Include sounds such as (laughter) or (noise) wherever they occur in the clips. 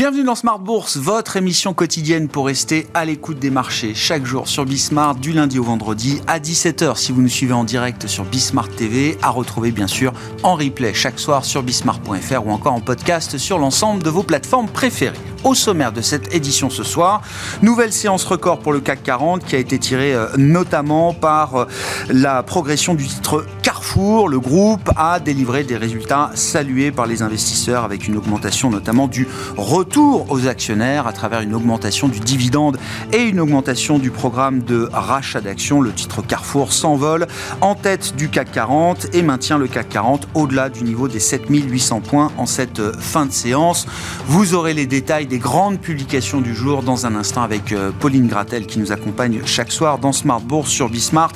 Bienvenue dans Smart Bourse, votre émission quotidienne pour rester à l'écoute des marchés chaque jour sur Bismart du lundi au vendredi à 17h si vous nous suivez en direct sur Bismart TV, à retrouver bien sûr en replay chaque soir sur bismart.fr ou encore en podcast sur l'ensemble de vos plateformes préférées. Au sommaire de cette édition ce soir, nouvelle séance record pour le CAC 40 qui a été tirée euh, notamment par euh, la progression du titre Carrefour. Le groupe a délivré des résultats salués par les investisseurs avec une augmentation notamment du retour aux actionnaires à travers une augmentation du dividende et une augmentation du programme de rachat d'actions. Le titre Carrefour s'envole en tête du CAC 40 et maintient le CAC 40 au-delà du niveau des 7800 points en cette euh, fin de séance. Vous aurez les détails des grandes publications du jour dans un instant avec euh, Pauline Gratel qui nous accompagne chaque soir dans Smart Bourse sur Bismart.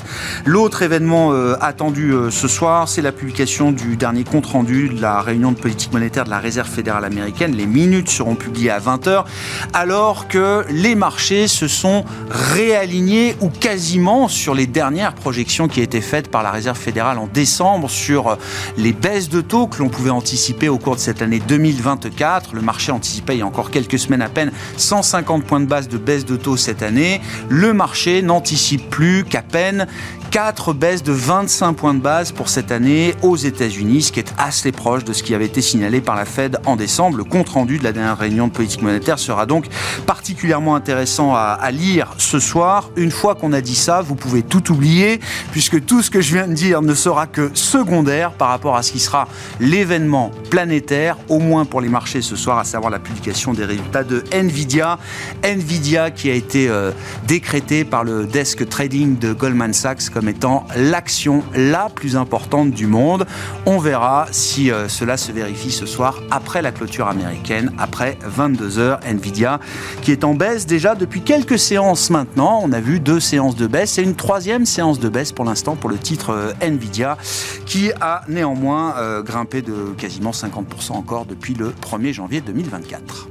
L'autre événement euh, attendu euh, ce soir, c'est la publication du dernier compte rendu de la réunion de politique monétaire de la Réserve fédérale américaine. Les minutes seront publiées à 20h alors que les marchés se sont réalignés ou quasiment sur les dernières projections qui étaient faites par la Réserve fédérale en décembre sur les baisses de taux que l'on pouvait anticiper au cours de cette année 2024. Le marché anticipait il y a encore quelques quelques semaines à peine 150 points de base de baisse de taux cette année. Le marché n'anticipe plus qu'à peine 4 baisses de 25 points de base pour cette année aux États-Unis, ce qui est assez proche de ce qui avait été signalé par la Fed en décembre. Le compte-rendu de la dernière réunion de politique monétaire sera donc particulièrement intéressant à, à lire ce soir. Une fois qu'on a dit ça, vous pouvez tout oublier, puisque tout ce que je viens de dire ne sera que secondaire par rapport à ce qui sera l'événement planétaire, au moins pour les marchés ce soir, à savoir la publication des résultats de Nvidia. Nvidia qui a été euh, décrété par le desk trading de Goldman Sachs comme étant l'action la plus importante du monde. On verra si euh, cela se vérifie ce soir après la clôture américaine, après 22 heures. Nvidia qui est en baisse déjà depuis quelques séances maintenant. On a vu deux séances de baisse et une troisième séance de baisse pour l'instant pour le titre euh, Nvidia qui a néanmoins euh, grimpé de quasiment 50% encore depuis le 1er janvier 2024.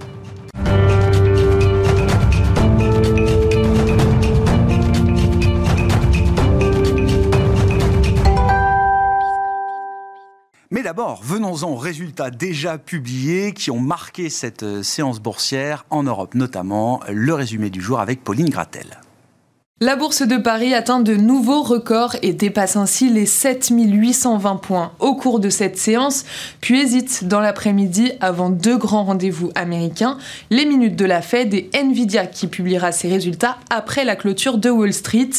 Mais d'abord, venons-en aux résultats déjà publiés qui ont marqué cette euh, séance boursière en Europe, notamment le résumé du jour avec Pauline Gratel. La bourse de Paris atteint de nouveaux records et dépasse ainsi les 7820 points au cours de cette séance, puis hésite dans l'après-midi avant deux grands rendez-vous américains, les minutes de la Fed et Nvidia qui publiera ses résultats après la clôture de Wall Street.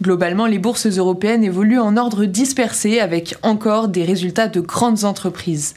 Globalement, les bourses européennes évoluent en ordre dispersé avec encore des résultats de grandes entreprises.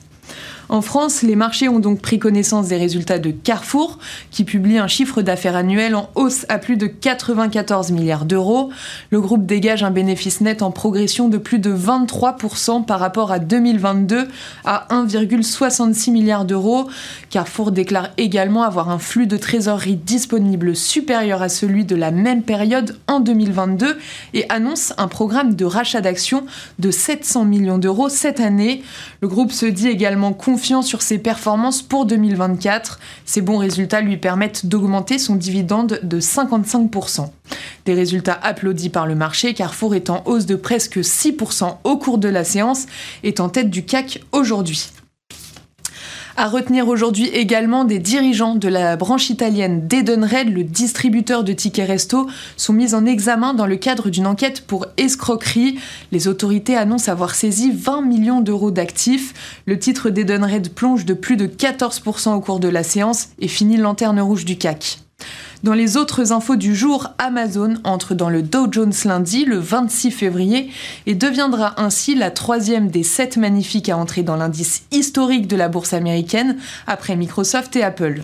En France, les marchés ont donc pris connaissance des résultats de Carrefour, qui publie un chiffre d'affaires annuel en hausse à plus de 94 milliards d'euros. Le groupe dégage un bénéfice net en progression de plus de 23% par rapport à 2022 à 1,66 milliard d'euros. Carrefour déclare également avoir un flux de trésorerie disponible supérieur à celui de la même période en 2022 et annonce un programme de rachat d'actions de 700 millions d'euros cette année. Le groupe se dit également confiant sur ses performances pour 2024. Ces bons résultats lui permettent d'augmenter son dividende de 55%. Des résultats applaudis par le marché, Carrefour est en hausse de presque 6% au cours de la séance, est en tête du CAC aujourd'hui. À retenir aujourd'hui également des dirigeants de la branche italienne d'Edenred, le distributeur de tickets resto, sont mis en examen dans le cadre d'une enquête pour escroquerie. Les autorités annoncent avoir saisi 20 millions d'euros d'actifs. Le titre d'Edenred plonge de plus de 14% au cours de la séance et finit lanterne rouge du CAC. Dans les autres infos du jour, Amazon entre dans le Dow Jones lundi, le 26 février, et deviendra ainsi la troisième des sept magnifiques à entrer dans l'indice historique de la bourse américaine, après Microsoft et Apple.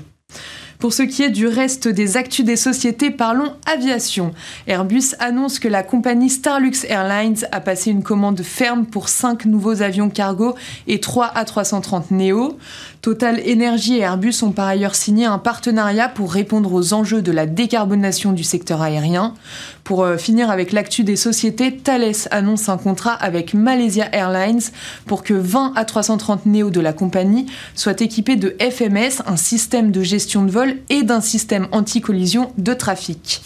Pour ce qui est du reste des actus des sociétés, parlons aviation. Airbus annonce que la compagnie Starlux Airlines a passé une commande ferme pour 5 nouveaux avions cargo et 3 A330 Neo. Total Energy et Airbus ont par ailleurs signé un partenariat pour répondre aux enjeux de la décarbonation du secteur aérien. Pour euh, finir avec l'actu des sociétés, Thales annonce un contrat avec Malaysia Airlines pour que 20 A330 Neo de la compagnie soient équipés de FMS, un système de gestion de vol et d'un système anti-collision de trafic.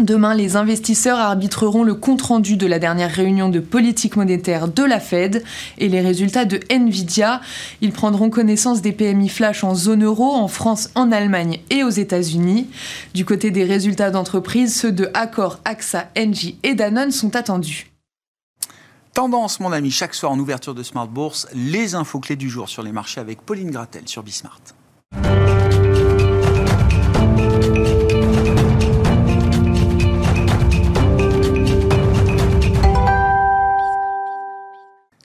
Demain, les investisseurs arbitreront le compte-rendu de la dernière réunion de politique monétaire de la Fed et les résultats de Nvidia. Ils prendront connaissance des PMI flash en zone euro, en France, en Allemagne et aux États-Unis. Du côté des résultats d'entreprise, ceux de Accor, AXA, Engie et Danone sont attendus. Tendance, mon ami, chaque soir en ouverture de Smart Bourse, les infos clés du jour sur les marchés avec Pauline Gratel sur Bismart.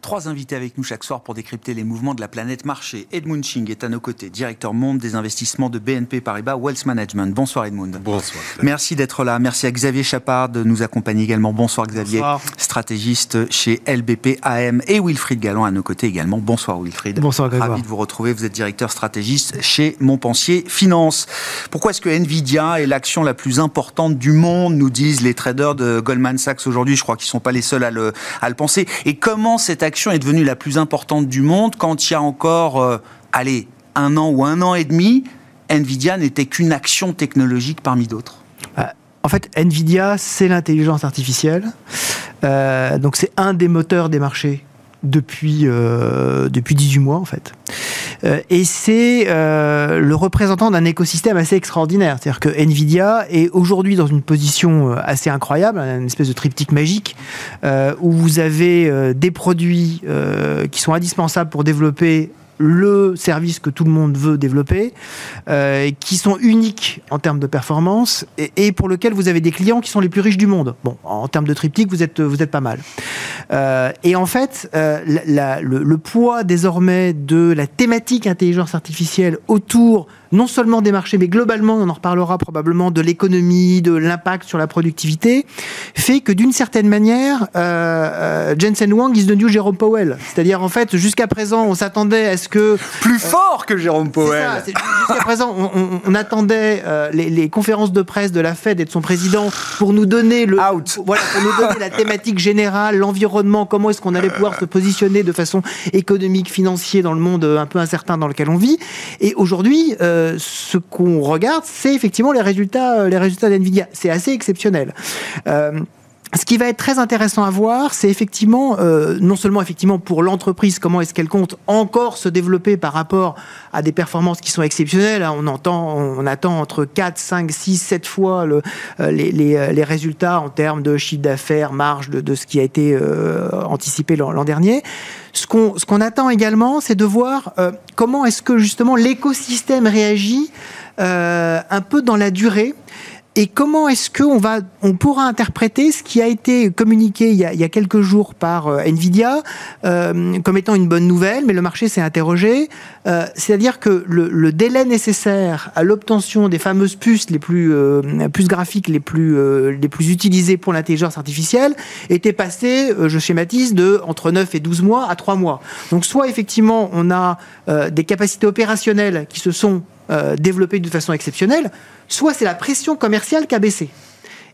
Trois invités avec nous chaque soir pour décrypter les mouvements de la planète marché. Edmund Ching est à nos côtés, directeur monde des investissements de BNP Paribas Wealth Management. Bonsoir Edmund. Bonsoir. Merci d'être là. Merci à Xavier Chapard de nous accompagner également. Bonsoir Xavier. Bonsoir. Stratégiste chez LBP AM et Wilfried Galland à nos côtés également. Bonsoir Wilfried. Bonsoir Grégoire. Ravi de vous retrouver. Vous êtes directeur stratégiste chez Montpensier Finance. Pourquoi est-ce que Nvidia est l'action la plus importante du monde, nous disent les traders de Goldman Sachs aujourd'hui? Je crois qu'ils ne sont pas les seuls à le, à le penser. Et comment cette action est devenue la plus importante du monde quand il y a encore, euh, allez, un an ou un an et demi, Nvidia n'était qu'une action technologique parmi d'autres bah, En fait, Nvidia, c'est l'intelligence artificielle. Euh, donc c'est un des moteurs des marchés depuis, euh, depuis 18 mois en fait. Euh, et c'est euh, le représentant d'un écosystème assez extraordinaire. C'est-à-dire que Nvidia est aujourd'hui dans une position euh, assez incroyable, une espèce de triptyque magique, euh, où vous avez euh, des produits euh, qui sont indispensables pour développer le service que tout le monde veut développer, euh, qui sont uniques en termes de performance et, pour lequel vous avez des clients qui sont les plus riches du monde. Bon, en termes de triptyque, vous êtes, vous êtes pas mal. Euh, et en fait, euh, le, poids désormais de la thématique intelligence artificielle autour non seulement des marchés, mais globalement, on en reparlera probablement, de l'économie, de l'impact sur la productivité, fait que d'une certaine manière, euh, euh, Jensen Wang is the new Jérôme Powell. C'est-à-dire, en fait, jusqu'à présent, on s'attendait à ce que... Plus euh, fort que Jérôme Powell Jusqu'à présent, on, on, on attendait euh, les, les, conférences de presse de la Fed et de son président pour nous donner le... Out. Voilà, pour nous donner la thématique générale, l'environnement, comment est-ce qu'on allait pouvoir se positionner de façon économique, financière dans le monde un peu incertain dans lequel on vit. Et aujourd'hui, euh, ce qu'on regarde, c'est effectivement les résultats, les résultats d'NVIDIA. C'est assez exceptionnel. Euh, ce qui va être très intéressant à voir, c'est effectivement, euh, non seulement effectivement pour l'entreprise, comment est-ce qu'elle compte encore se développer par rapport à des performances qui sont exceptionnelles. Hein. On, entend, on attend entre 4, 5, 6, 7 fois le, euh, les, les, les, résultats en termes de chiffre d'affaires, marge de, de, ce qui a été euh, anticipé l'an dernier. Ce qu'on ce qu'on attend également, c'est de voir euh, comment est-ce que justement l'écosystème réagit euh, un peu dans la durée et comment est-ce qu'on va, on pourra interpréter ce qui a été communiqué il y a, il y a quelques jours par euh, Nvidia euh, comme étant une bonne nouvelle, mais le marché s'est interrogé. Euh, C'est-à-dire que le, le, délai nécessaire à l'obtention des fameuses puces les plus euh, puces graphiques les plus les plus utilisées pour l'intelligence artificielle était passé, je schématise, de entre 9 et 12 mois à 3 mois. Donc soit effectivement on a des capacités opérationnelles qui se sont développées de façon exceptionnelle, soit c'est la pression commerciale qui a baissé.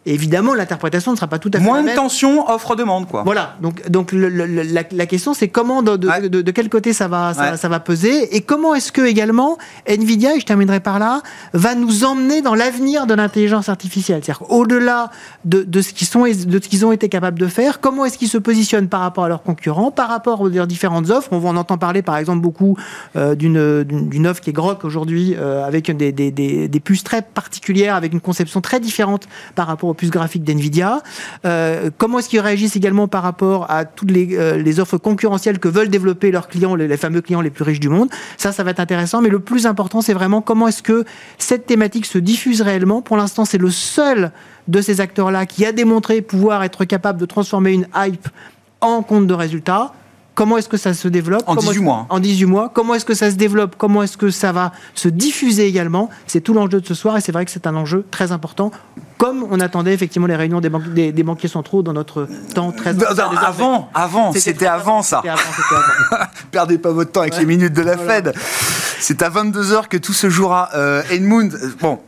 Et évidemment, l'interprétation ne sera pas tout à fait Moins la de tension, offre-demande, quoi. Voilà. Donc, donc le, le, la, la, question, c'est comment, de, de, ouais. de, de, quel côté ça va, ça, ouais. ça va peser, et comment est-ce que également Nvidia, et je terminerai par là, va nous emmener dans l'avenir de l'intelligence artificielle? C'est-à-dire au-delà de, de ce qu'ils sont, de ce qu'ils ont été capables de faire, comment est-ce qu'ils se positionnent par rapport à leurs concurrents, par rapport aux leurs différentes offres? On, entend parler, par exemple, beaucoup euh, d'une d'une offre qui est Grok aujourd'hui, euh, avec des, des, des, des puces très particulières, avec une conception très différente par rapport aux puces graphiques d'NVIDIA. Euh, comment est-ce qu'ils réagissent également par rapport à toutes les, euh, offres concurrentielles que veulent développer leurs clients, les, fameux clients les plus riches du monde? Ça, ça va être intéressant. Mais le plus important, c'est vraiment comment est-ce que cette thématique se diffuse réellement. Pour l'instant, c'est le seul de ces acteurs-là qui a démontré pouvoir être capable de transformer une hype en compte de résultats. Comment est-ce que ça se développe En 18 mois. En 18 mois. Comment est-ce que ça se développe Comment est-ce que ça va se diffuser également C'est tout l'enjeu de ce soir et c'est vrai que c'est un enjeu très important comme on attendait effectivement les réunions des, ban des, des banquiers centraux dans notre temps très non, non, avant, avant, c'était avant ça. Avant, avant. Perdez pas votre temps avec les minutes de la voilà. Fed. C'est à 22 h que tout se jouera. Euh, Edmund, bon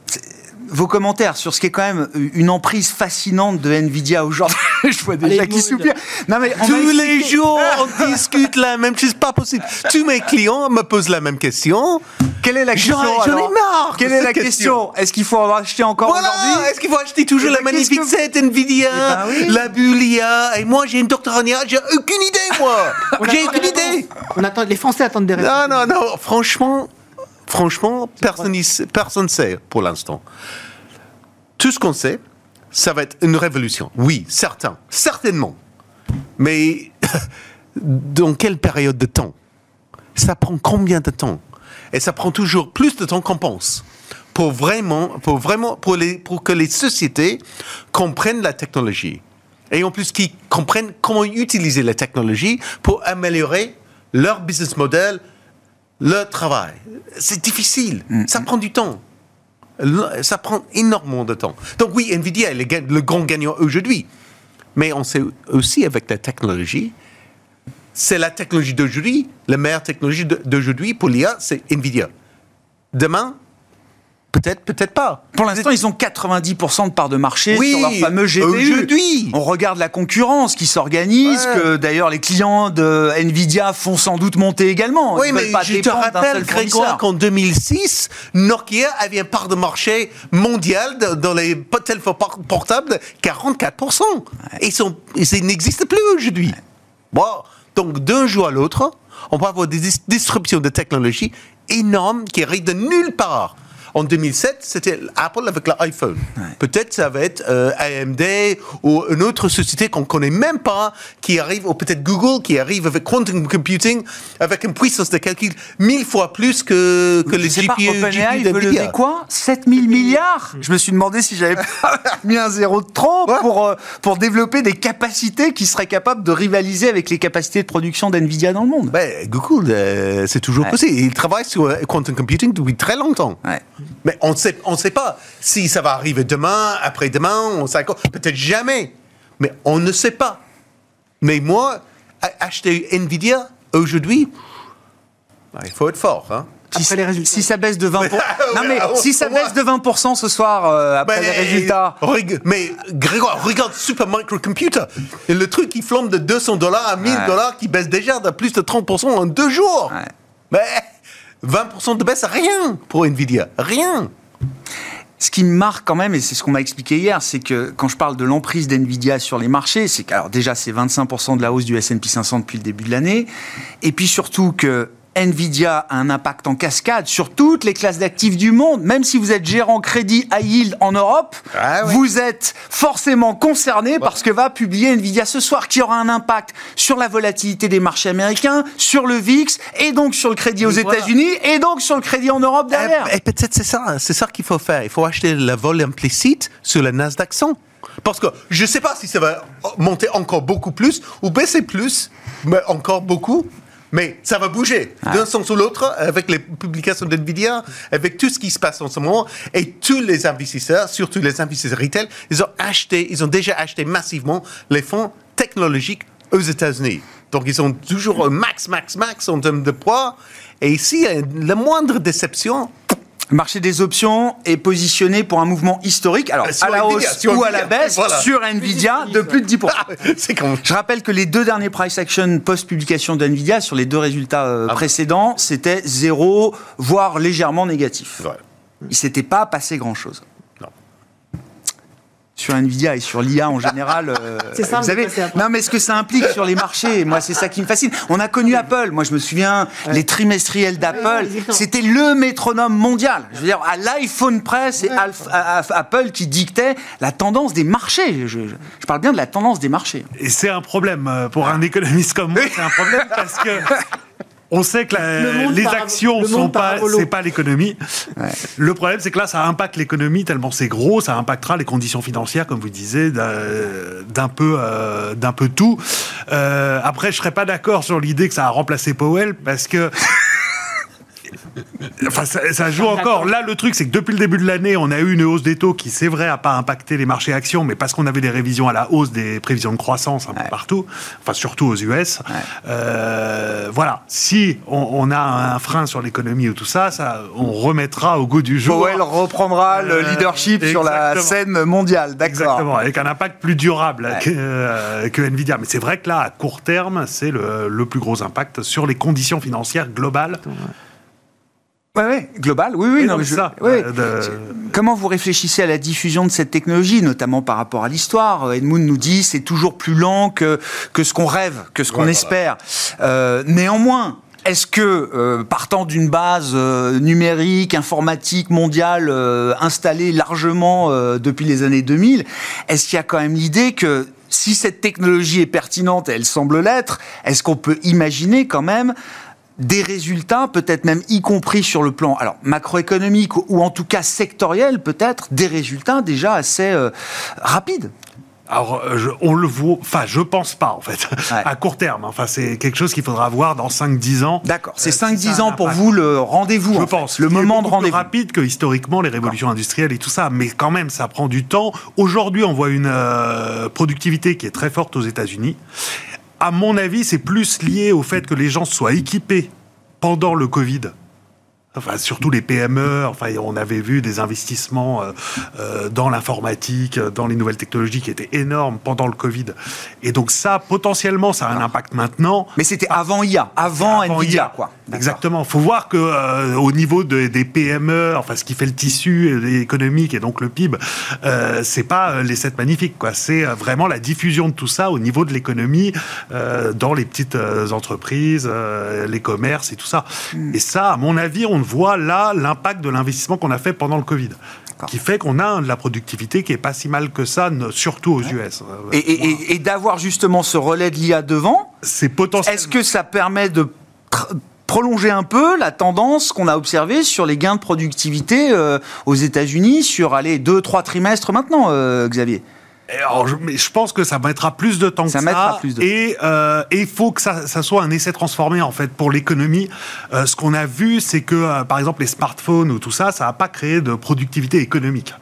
vos commentaires sur ce qui est quand même une emprise fascinante de Nvidia aujourd'hui. (laughs) Je vois déjà qui soupire. Non mais on Tous les expliqué- jours, (laughs) on discute la même chose, pas possible. Tous mes clients me posent la même question. Quelle est la question J'en ai- marre Quelle est la question, Est-ce qu'il faut en acheter encore Voilà, aujourd'hui est-ce qu'il faut acheter toujours Eh la ben, magnifique que- set Nvidia, Eh ben oui. la Bulia, et moi j'ai une doctorat, j'ai aucune idée moi (laughs) J'ai aucune idée On attend, les Français attendent des réponses. Non, non, non, franchement, franchement, personne ne sait, pour l'instant. Tout ce qu'on sait, ça va être une révolution. Oui, certain, certainement. Mais (laughs) dans quelle période de temps? Ça prend combien de temps? Et ça prend toujours plus de temps qu'on pense. Pour vraiment, pour vraiment, pour, les, pour que les sociétés comprennent la technologie. Et en plus, qu'ils comprennent comment utiliser la technologie pour améliorer leur business model, leur travail. C'est difficile. Ça prend du temps. Le- Ça prend énormément de temps. Donc oui, Nvidia est le, le grand gagnant aujourd'hui. Mais on sait aussi avec la technologie, c'est la technologie d'aujourd'hui, la meilleure technologie d'aujourd'hui pour l'IA, c'est Nvidia. Demain, peut-être, peut-être pas. Pour l'instant, ils ont 90% de part de marché Oui, sur leur fameux GPU. aujourd'hui. On regarde la concurrence qui s'organise, Ouais. que d'ailleurs les clients de Nvidia font sans doute monter également. Oui, Ils mais pas je te rappelle, Grégoire, qu'en 2006, Nokia avait une part de marché mondial dans- les téléphones por- portables, 44%. Et ils, sont, ils n'existent plus aujourd'hui. Bon, donc d'un jour à l'autre, on va avoir des dis- disruptions de technologie énormes qui arrivent de nulle part. En 2007, c'était Apple avec l'iPhone. Peut-être ça va être euh, AMD ou une autre société qu'on connaît même pas qui arrive, ou peut-être Google qui arrive avec quantum computing avec une puissance de calcul mille fois plus que, que les sais pas, GPU, OpenAI GPU veut lever quoi? 7000 milliards Je me suis demandé si j'avais pas (laughs) mis un zéro de trop Ouais. pour, euh, pour développer des capacités qui seraient capables de rivaliser avec les capacités de production d'NVIDIA dans le monde. Ben, Google, euh, c'est toujours Ouais. possible. Ils travaillent sur quantum computing depuis très longtemps. Ouais. Mais on sait, on sait pas si ça va arriver demain, après-demain, on. Peut-être jamais. Mais on ne sait pas. Mais moi, acheter Nvidia aujourd'hui, ben, il faut être fort. Hein. Après les résultats. Si ça baisse de 20%, (laughs) non mais Ouais, si ça baisse de 20% ce soir euh, après les résultats, Mais Grégoire, regarde Super Microcomputer. Et le truc qui flambe de 200 dollars à 1000 Ouais. dollars, qui baisse déjà de plus de 30% en deux jours. Ouais. Mais 20% de baisse, rien pour Nvidia. Rien. Ce qui me marque quand même, et c'est ce qu'on m'a expliqué hier, c'est que quand je parle de l'emprise d'NVIDIA sur les marchés, c'est que déjà c'est 25% de la hausse du S&P 500 depuis le début de l'année, et puis surtout que Nvidia a un impact en cascade sur toutes les classes d'actifs du monde. Même si vous êtes gérant crédit high yield en Europe, Ah ouais. vous êtes forcément concerné par ce que va publier Nvidia ce soir, qui aura un impact sur la volatilité des marchés américains, sur le VIX, et donc sur le crédit aux voilà. États-Unis, et donc sur le crédit en Europe derrière. Et, et peut-être c'est ça, c'est ça qu'il faut faire. Il faut acheter le vol implicite sur le Nasdaq 100. Parce que je ne sais pas si ça va monter encore beaucoup plus ou baisser plus, mais encore beaucoup. Mais ça va bouger d'un sens ou l'autre avec les publications d'NVIDIA, avec tout ce qui se passe en ce moment. Et tous les investisseurs, surtout les investisseurs retail, ils ont acheté, ils ont déjà acheté massivement les fonds technologiques aux États-Unis. Donc ils ont toujours un max, max, max en termes de poids. Et ici, la moindre déception, Le marché des options est positionné pour un mouvement historique, alors sur à la Nvidia, hausse ou à la baisse, voilà. sur Nvidia de plus de 10%. c'est comme Je rappelle que les deux derniers price action post-publication de Nvidia sur les deux résultats euh, Ah. précédents, c'était zéro, voire légèrement négatif. Ouais. Il s'était pas passé grand-chose. Sur Nvidia et sur l'IA en général, euh, (laughs) C'est ça, vous savez, non mais ce que ça implique sur les marchés, moi c'est ça qui me fascine. On a connu Apple, moi je me souviens, les trimestriels d'Apple, c'était le métronome mondial. Je veux dire, à l'iPhone press, c'est Apple qui dictait la tendance des marchés. Je, je- je parle bien de la tendance des marchés. Et c'est un problème euh, pour un économiste comme moi. C'est un problème parce que (laughs) on sait que la- les actions le sont pas, c'est pas l'économie. Le problème, c'est que là, ça impacte l'économie tellement c'est gros, ça impactera les conditions financières, comme vous disiez, d'un d'un peu, euh, d'un peu tout. Euh, après, je serais pas d'accord sur l'idée que ça a remplacé Powell parce que Enfin, ça, ça joue encore. Là, le truc, c'est que depuis le début de l'année, on a eu une hausse des taux qui, c'est vrai, a pas impacté les marchés actions, mais parce qu'on avait des révisions à la hausse des prévisions de croissance un peu partout, enfin surtout aux US. Euh, voilà. Si on, on a un frein sur l'économie ou tout ça, ça, on remettra au goût du jour. Powell reprendra le Euh, leadership sur la scène mondiale. D'accord. Exactement, avec un impact plus durable Ouais. que, euh, que Nvidia. Mais c'est vrai que là, à court terme, c'est le, le plus gros impact sur les conditions financières globales. Ouais, ouais, global, oui, oui. Non, mais je- ça, ouais. euh, de- Comment vous réfléchissez à la diffusion de cette technologie, notamment par rapport à l'histoire? Edmund nous dit c'est toujours plus lent que, que ce qu'on rêve, que ce qu'on Ouais, espère. Euh, néanmoins, est-ce que, euh, partant d'une base euh, numérique, informatique, mondiale, euh, installée largement euh, depuis les années 2000, est-ce qu'il y a quand même l'idée que si cette technologie est pertinente, et elle semble l'être, est-ce qu'on peut imaginer quand même des résultats, peut-être même y compris sur le plan alors macroéconomique ou en tout cas sectoriel, peut-être des résultats déjà assez euh, rapides. Alors, euh, je- on le voit, enfin, je pense pas, en fait, (laughs) Ouais. à court terme. Enfin, c'est quelque chose qu'il faudra voir dans 5-10 ans. D'accord. C'est Euh, si 5-10 ça a un ans pour vous le rendez-vous. Je en fait, pense. le moment de rendez-vous. rapide que historiquement les révolutions industrielles et tout ça, mais quand même ça prend du temps. Aujourd'hui, on voit une euh, productivité qui est très forte aux États-Unis. À mon avis, c'est plus lié au fait que les gens soient équipés pendant le Covid. Enfin, surtout les PME. Enfin, on avait vu des investissements euh, euh, dans l'informatique, dans les nouvelles technologies qui étaient énormes pendant le Covid. Et donc ça, potentiellement, ça a un impact maintenant. Mais c'était avant IA, avant, Avant Nvidia, IA. quoi. Exactement. faut voir que euh, au niveau de- des PME, enfin ce qui fait le tissu euh, économique et donc le PIB, euh, c'est pas euh, les 7 magnifiques, quoi. C'est euh, vraiment la diffusion de tout ça au niveau de l'économie euh, dans les petites euh, entreprises, euh, les commerces et tout ça. Hmm. Et ça, à mon avis, on voit là l'impact de l'investissement qu'on a fait pendant le Covid. Qui fait qu'on a de la productivité qui est pas si mal que ça, surtout aux US. Et, et- et- et d'avoir justement ce relais de l'IA devant, c'est potentiel. est-ce que ça permet de prolonger un peu la tendance qu'on a observée sur les gains de productivité euh, aux États-Unis sur allez deux trois trimestres maintenant, euh, Xavier alors, je, mais je pense que ça mettra plus de temps Ça que ça. plus de- Et euh, il faut que ça, ça soit un essai transformé en fait pour l'économie. Ce qu'on a vu, c'est que par exemple les smartphones ou tout ça, ça n'a pas créé de productivité économique.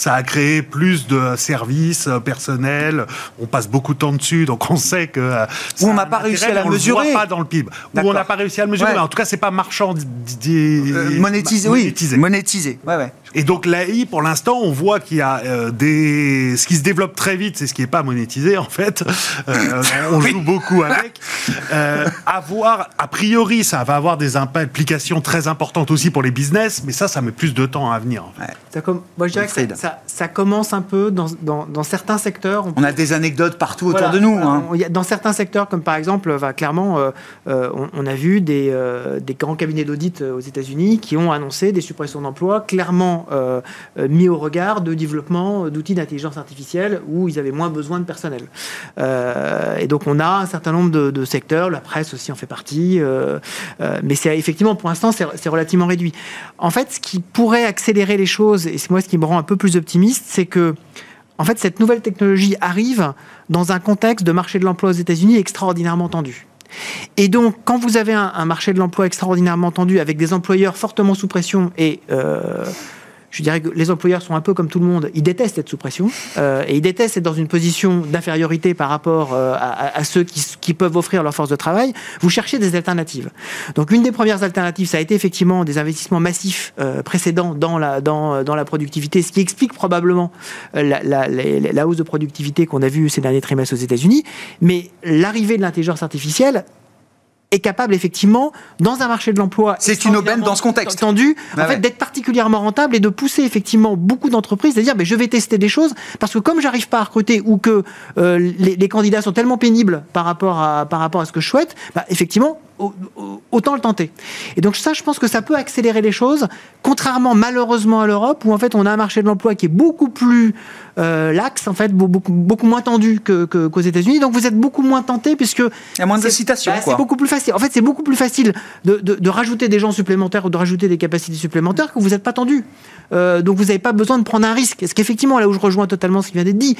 Ça a créé plus de services euh, personnels. On passe beaucoup de temps dessus, donc on sait que. euh, ça on n'a pas réussi à la mais on le mesurer. voit pas dans le PIB. Ou on n'a pas réussi à le mesurer, Ouais. mais en tout cas, c'est pas marchand. Euh, Monétisé, oui. Monétisé, ouais, ouais. Et donc l'AI, pour l'instant, on voit qu'il y a euh, des... Ce qui se développe très vite, c'est ce qui n'est pas monétisé, en fait. Euh, on joue beaucoup avec. Euh, à voir, a priori, ça va avoir des implications très importantes aussi pour les business, mais ça, ça met plus de temps à venir. en fait. Ça com- Moi, je dirais que ça, commence un peu dans, dans- dans certains secteurs. On On a des anecdotes partout autour Voilà, de nous. hein. Dans certains secteurs, comme par exemple, enfin, clairement, euh, euh, on, on a vu des, euh, des grands cabinets d'audit euh, aux États-Unis qui ont annoncé des suppressions d'emplois clairement euh, euh, mis au regard de développement d'outils d'intelligence artificielle où ils avaient moins besoin de personnel. Euh, et donc, on a un certain nombre de, secteurs, la presse aussi en fait partie, mais c'est effectivement pour l'instant c'est relativement réduit. En fait, ce qui pourrait accélérer les choses, et c'est moi ce qui me rend un peu plus optimiste, c'est que en fait, cette nouvelle technologie arrive dans un contexte de marché de l'emploi aux États-Unis extraordinairement tendu. Et donc, quand vous avez un, marché de l'emploi extraordinairement tendu avec des employeurs fortement sous pression et je dirais que les employeurs sont un peu comme tout le monde, ils détestent être sous pression euh, et ils détestent être dans une position d'infériorité par rapport euh, à, ceux qui, peuvent offrir leur force de travail. Vous cherchez des alternatives. Donc, une des premières alternatives, ça a été effectivement des investissements massifs euh, précédents dans la, dans, dans la productivité, ce qui explique probablement euh, la- la- la hausse de productivité qu'on a vue ces derniers trimestres aux États-Unis. Mais l'arrivée de l'intelligence artificielle est capable effectivement dans un marché de l'emploi C'est une aubaine dans ce contexte. tendu Ouais, en fait d'être particulièrement rentable et de pousser effectivement beaucoup d'entreprises à dire mais je vais tester des choses parce que comme j'arrive pas à recruter ou que euh, les, les candidats sont tellement pénibles par rapport à par rapport à ce que je souhaite bah, effectivement autant le tenter et donc ça je pense que ça peut accélérer les choses contrairement malheureusement à l'Europe où en fait on a un marché de l'emploi qui est beaucoup plus euh, lax en fait beaucoup, beaucoup moins tendu que- que- qu'aux États-Unis donc vous êtes beaucoup moins tenté puisque Il y a moins d'incitation, bah. C'est beaucoup plus facile. En fait, c'est beaucoup plus facile de, de- de rajouter des gens supplémentaires ou de rajouter des capacités supplémentaires que vous n'êtes pas tendu. Euh, donc, vous n'avez pas besoin de prendre un risque. Ce qu'effectivement, là où je rejoins totalement ce qui vient d'être dit,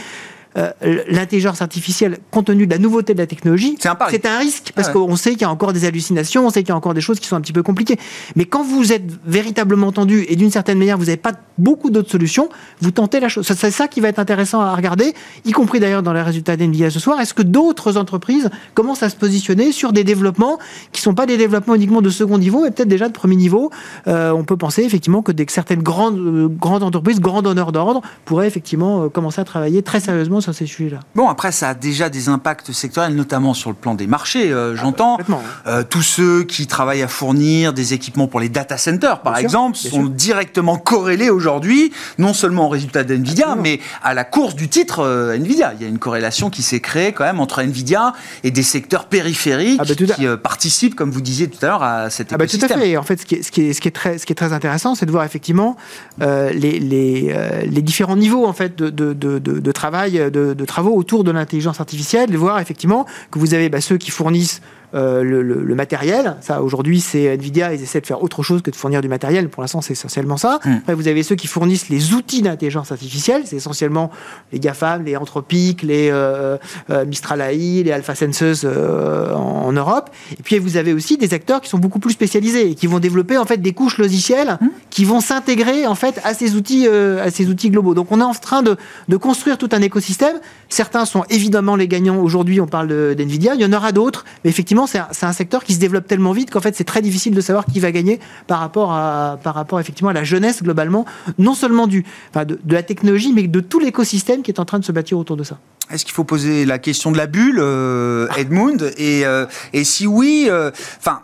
euh, l'intelligence artificielle, compte tenu de la nouveauté de la technologie, C'est un risque parce Ah ouais. qu'on sait qu'il y a encore des hallucinations, on sait qu'il y a encore des choses qui sont un petit peu compliquées. Mais quand vous êtes véritablement tendu et d'une certaine manière vous n'avez pas beaucoup d'autres solutions, vous tentez la chose. C'est ça qui va être intéressant à regarder, y compris d'ailleurs dans les résultats d'NVIDIA ce soir. Est-ce que d'autres entreprises commencent à se positionner sur des développements qui ne sont pas des développements uniquement de second niveau, mais peut-être déjà de premier niveau? Euh, On peut penser effectivement que des, certaines grandes, euh, grandes entreprises, grands donneurs d'ordre, pourraient effectivement commencer à travailler très sérieusement sur ces sujets-là. Bon, après, ça a déjà des impacts sectoriels, notamment sur le plan des marchés, euh, j'entends. Complètement. Euh, tous ceux qui travaillent à fournir des équipements pour les data centers, par Bien exemple, sont sûr. directement corrélés aujourd'hui, non seulement aux résultats d'NVIDIA, mais à la course du titre euh, NVIDIA. Il y a une corrélation qui s'est créée quand même entre NVIDIA et des secteurs périphériques Ah bah, à- qui euh, participent, comme vous disiez tout à l'heure, à cet Ah bah, tout écosystème. à fait. Et en fait, ce qui est, ce qui est, ce qui est, très, ce qui est très intéressant, c'est de voir effectivement euh, les, les, euh, les différents niveaux en fait, de, de, de, de- de travail, de, travaux autour de l'intelligence artificielle, de voir effectivement que vous avez bah, ceux qui fournissent euh, le, le- le matériel. Ça, aujourd'hui, c'est Nvidia, ils essaient de faire autre chose que de fournir du matériel. Pour l'instant, c'est essentiellement ça. Mm. Après, vous avez ceux qui fournissent les outils d'intelligence artificielle. C'est essentiellement les GAFAM, les Anthropic, les euh, euh, Mistral AI, les Alpha Sensors euh, en, en Europe. Et puis, vous avez aussi des acteurs qui sont beaucoup plus spécialisés et qui vont développer en fait des couches logicielles qui vont s'intégrer en fait à ces outils, à ces outils globaux. Donc, on est en train de, de construire tout un écosystème. Certains sont évidemment les gagnants. Aujourd'hui, on parle d'NVIDIA. Il y en aura d'autres. Mais effectivement, c'est un, secteur qui se développe tellement vite qu'en fait, c'est très difficile de savoir qui va gagner par rapport à, par rapport effectivement à la jeunesse globalement, non seulement du, enfin, de, de la technologie, mais de tout l'écosystème qui est en train de se bâtir autour de ça. Est-ce qu'il faut poser la question de la bulle, euh, Edmund? Et, euh, et si oui, euh, enfin.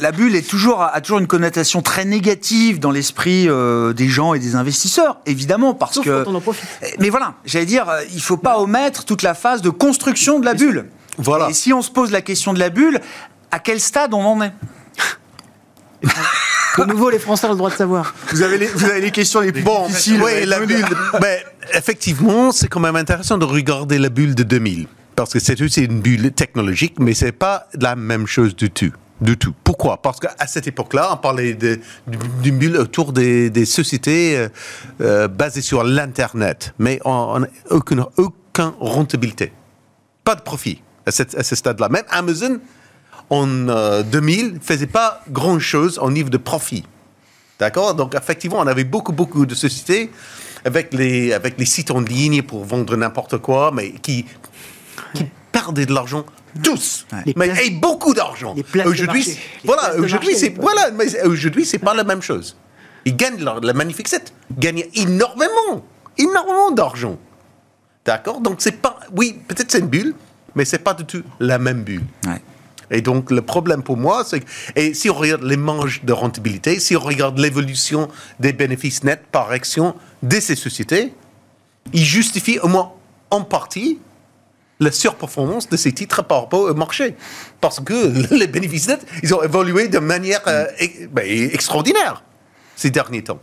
la bulle est toujours, a toujours une connotation très négative dans l'esprit euh, des gens et des investisseurs, évidemment, parce Sauf que. quand on en profite. Mais voilà, j'allais dire, il ne faut pas omettre toute la phase de construction de la bulle. Voilà. Et si on se pose la question de la bulle, à quel stade on en est (laughs) De nouveau, les Français ont le droit de savoir. vous avez, les, vous avez les questions les plus Bon, difficiles. oui, la bulle. (laughs) ben, effectivement, c'est quand même intéressant de regarder la bulle de 2000. Parce que c'est aussi une bulle technologique, mais c'est pas la même chose du tout. Du tout. Pourquoi? Parce qu'à cette époque-là, on parlait de- d'une bulle autour des, des sociétés euh, euh, basées sur l'Internet, mais on n'a aucune, aucune rentabilité. Pas de profit à, cette- à ce stade-là. Même Amazon, en euh, 2000, faisait pas grand-chose en niveau de profit. D'accord? Donc, effectivement, on avait beaucoup, beaucoup de sociétés avec les, avec les sites en ligne pour vendre n'importe quoi, mais qui, qui perdaient de l'argent tous. Mais et beaucoup d'argent. Aujourd'hui, voilà, aujourd'hui, c'est voilà, mais aujourd'hui, c'est pas la même chose. Ils gagnent leur- la Magnifique 7 gagne énormément, énormément d'argent. D'accord? Donc, c'est pas. Oui, peut-être c'est une bulle, mais c'est pas du tout la même bulle. Ouais. Et donc, le problème pour moi, c'est que, et si on regarde les marges de rentabilité, si on regarde l'évolution des bénéfices nets par action de ces sociétés, ils justifient au moins en partie la surperformance de ces titres par rapport au marché. Parce que (laughs) les bénéfices nets, ils ont évolué de manière euh, e- ben, extraordinaire ces derniers temps.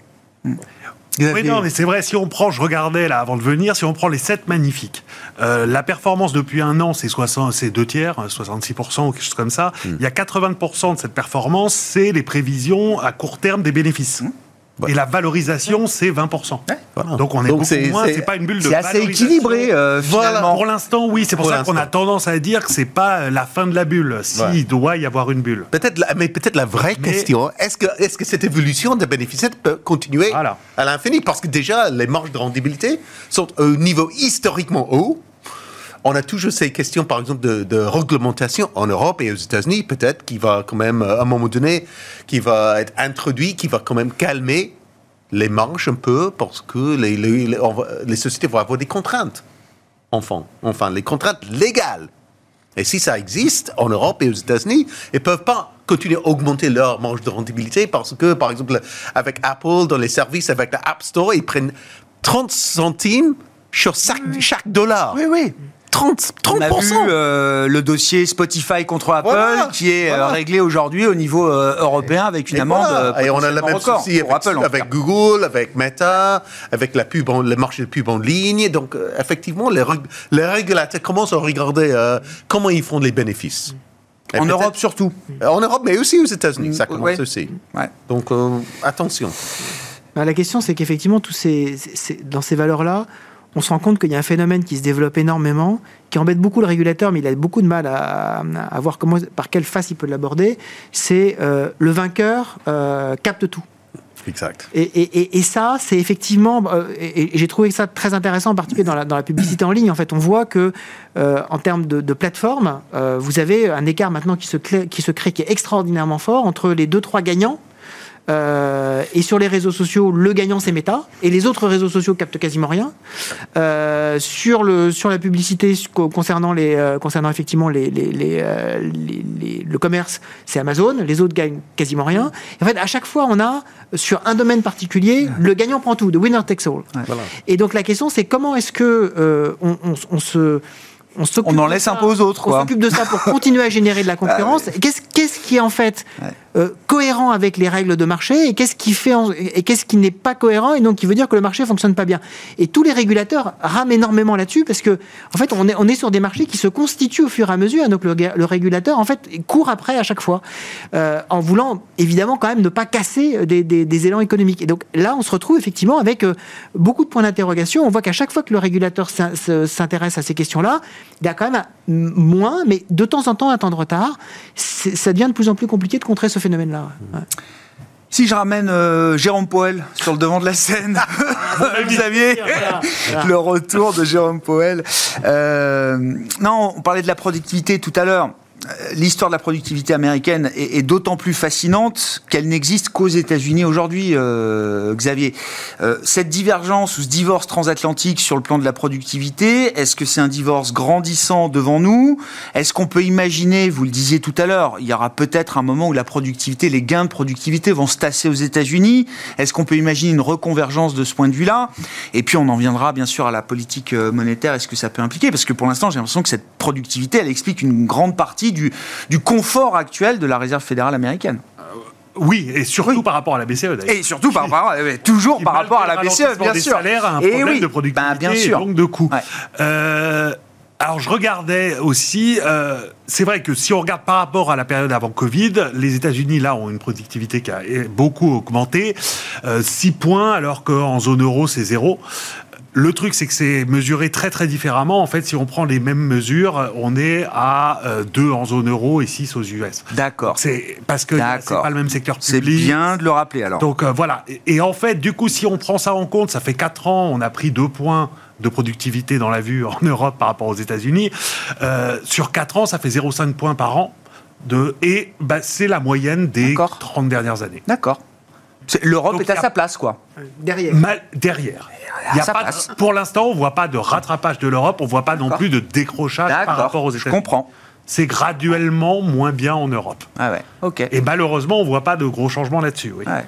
Oui, non, mais c'est vrai, si on prend, je regardais là avant de venir, si on prend les 7 magnifiques, euh, la performance depuis un an, c'est 60 c'est deux tiers, euh, 66% ou quelque chose comme ça. Il y a 80% de cette performance, c'est les prévisions à court terme des bénéfices. Et la valorisation, c'est 20%. voilà. Donc on est Donc beaucoup c'est- moins, c'est- c'est pas une bulle de C'est assez équilibré, euh, Voilà. finalement. Pour l'instant, oui, c'est pour, Pour ça qu'on a tendance à dire que c'est pas euh, la fin de la bulle, s'il Ouais. doit y avoir une bulle. Peut-être, la- mais peut-être la vraie Mais- question, est-ce que, est-ce que cette évolution des bénéfices nets peut continuer Voilà. à l'infini? Parce que déjà, les marges de rentabilité sont au niveau historiquement haut. On a toujours ces questions, par exemple, de, de réglementation en Europe et aux États-Unis, peut-être, qui va quand même, à un moment donné, qui va être introduit, qui va quand même calmer les marges un peu, parce que les, les- les- on va- les sociétés vont avoir des contraintes. Enfin, enfin, les contraintes légales. Et si ça existe en Europe et aux États-Unis, ils ne peuvent pas continuer à augmenter leur marge de rentabilité parce que, par exemple, avec Apple, dans les services, avec la App Store, ils prennent 30 centimes sur chaque, chaque dollar. Oui, oui. 30, 30%. On a vu euh, le dossier Spotify contre Apple Voilà, qui est euh, voilà. réglé aujourd'hui au niveau euh, européen avec une Et amende. voilà. Et on a la même souci avec, Apple, avec. Google, avec Meta, avec la pub en- le marché de pub en ligne. Donc, euh, effectivement, les, les régulateurs commencent à regarder euh, comment ils font les bénéfices. Et En Europe surtout. En Europe, mais aussi aux États-Unis. Ça Mm, commence ouais. aussi. Ouais. Donc, euh, attention. Bah, la question, c'est qu'effectivement, tous ces, ces- dans ces valeurs-là, on se rend compte qu'il y a un phénomène qui se développe énormément, qui embête beaucoup le régulateur, mais il a beaucoup de mal à, à voir comment, par quelle face il peut l'aborder. C'est euh, le vainqueur euh, capte tout. Exact. Et, et, et, ça, c'est effectivement, euh, et, j'ai trouvé ça très intéressant, en particulier dans la, dans la, publicité en ligne. En fait, on voit que euh, en termes de, de plateforme, euh, vous avez un écart maintenant qui se, qui se crée qui est extraordinairement fort entre les deux trois gagnants euh, et sur les réseaux sociaux, le gagnant c'est Meta, et les autres réseaux sociaux captent quasiment rien. Euh, sur le sur la publicité concernant les euh, concernant effectivement les, les, les, les le commerce, c'est Amazon. Les autres gagnent quasiment rien. Et en fait, à chaque fois, on a sur un domaine particulier, le gagnant prend tout, the winner takes all. Ouais. Voilà. Et donc la question, c'est comment est-ce que on, on, on se on, on en laisse ça, un peu aux autres. On s'occupe de ça pour continuer à générer de la concurrence. (laughs) Qu'est-ce qu'est-ce qui est en fait ouais. Euh, cohérent avec les règles de marché et qu'est-ce qui fait et qu'est-ce qui n'est pas cohérent et donc qui veut dire que le marché fonctionne pas bien. Et tous les régulateurs rament énormément là-dessus parce que en fait on est on est sur des marchés qui se constituent au fur et à mesure. Donc le, régulateur en fait court après à chaque fois euh, en voulant évidemment quand même ne pas casser des, des, des, élans économiques. Et donc là on se retrouve effectivement avec euh, beaucoup de points d'interrogation. On voit qu'à chaque fois que le régulateur s'intéresse à ces questions-là, il y a quand même moins, mais de temps en temps un temps de retard. Ça devient de plus en plus compliqué de contrer ce phénomène-là. Ouais. Si je ramène euh, Jérôme Poel sur le devant de la scène, (laughs) (laughs) Xavier, le retour de Jérôme Poel. Euh, non, on parlait de la productivité tout à l'heure l'histoire de la productivité américaine est, d'autant plus fascinante qu'elle n'existe qu'aux États-Unis aujourd'hui, euh, Xavier. Euh, cette divergence ou ce divorce transatlantique sur le plan de la productivité, est-ce que c'est un divorce grandissant devant nous? Est-ce qu'on peut imaginer, vous le disiez tout à l'heure, il y aura peut-être un moment où la productivité, les gains de productivité vont se tasser aux États-Unis? Est-ce qu'on peut imaginer une reconvergence de ce point de vue-là? Et puis on en viendra bien sûr à la politique monétaire, est-ce que ça peut impliquer Parce que pour l'instant, j'ai l'impression que cette productivité, elle explique une grande partie du, du, confort actuel de la Réserve fédérale américaine. Euh, oui, et surtout oui. par rapport à la BCE d'ailleurs. Et surtout par rapport, à, toujours par rapport à la BCE, bien des sûr. Salaires, un et problème oui, de productivité ben, bien sûr. et donc de coûts. Ouais. Euh, alors je regardais aussi, euh, c'est vrai que si on regarde par rapport à la période avant Covid, les États-Unis là ont une productivité qui a beaucoup augmenté, euh, 6 points alors qu'en zone euro c'est zéro. Le truc, c'est que c'est mesuré très très différemment. En fait, si on prend les mêmes mesures, on est à euh, 2 en zone euro et 6 aux US. D'accord. C'est parce que c'est pas le même secteur public. C'est bien de le rappeler alors. Donc euh, voilà. Et, et, en fait, du coup, si on prend ça en compte, ça fait 4 ans, on a pris 2 points de productivité dans la vue en (laughs) Europe par rapport aux États-Unis. Euh, sur 4 ans, ça fait 0,5 points par an. De, et bah, c'est la moyenne des 30 dernières années. D'accord. L'Europe est à sa place, quoi. Derrière. Mal, derrière. Il y a pas de, pour l'instant, on ne voit pas de rattrapage de l'Europe, on ne voit pas non plus de décrochage par rapport aux États-Unis. Je comprends. C'est graduellement moins bien en Europe. Ah ouais, ok. Et malheureusement, on ne voit pas de gros changements là-dessus. Oui. Ouais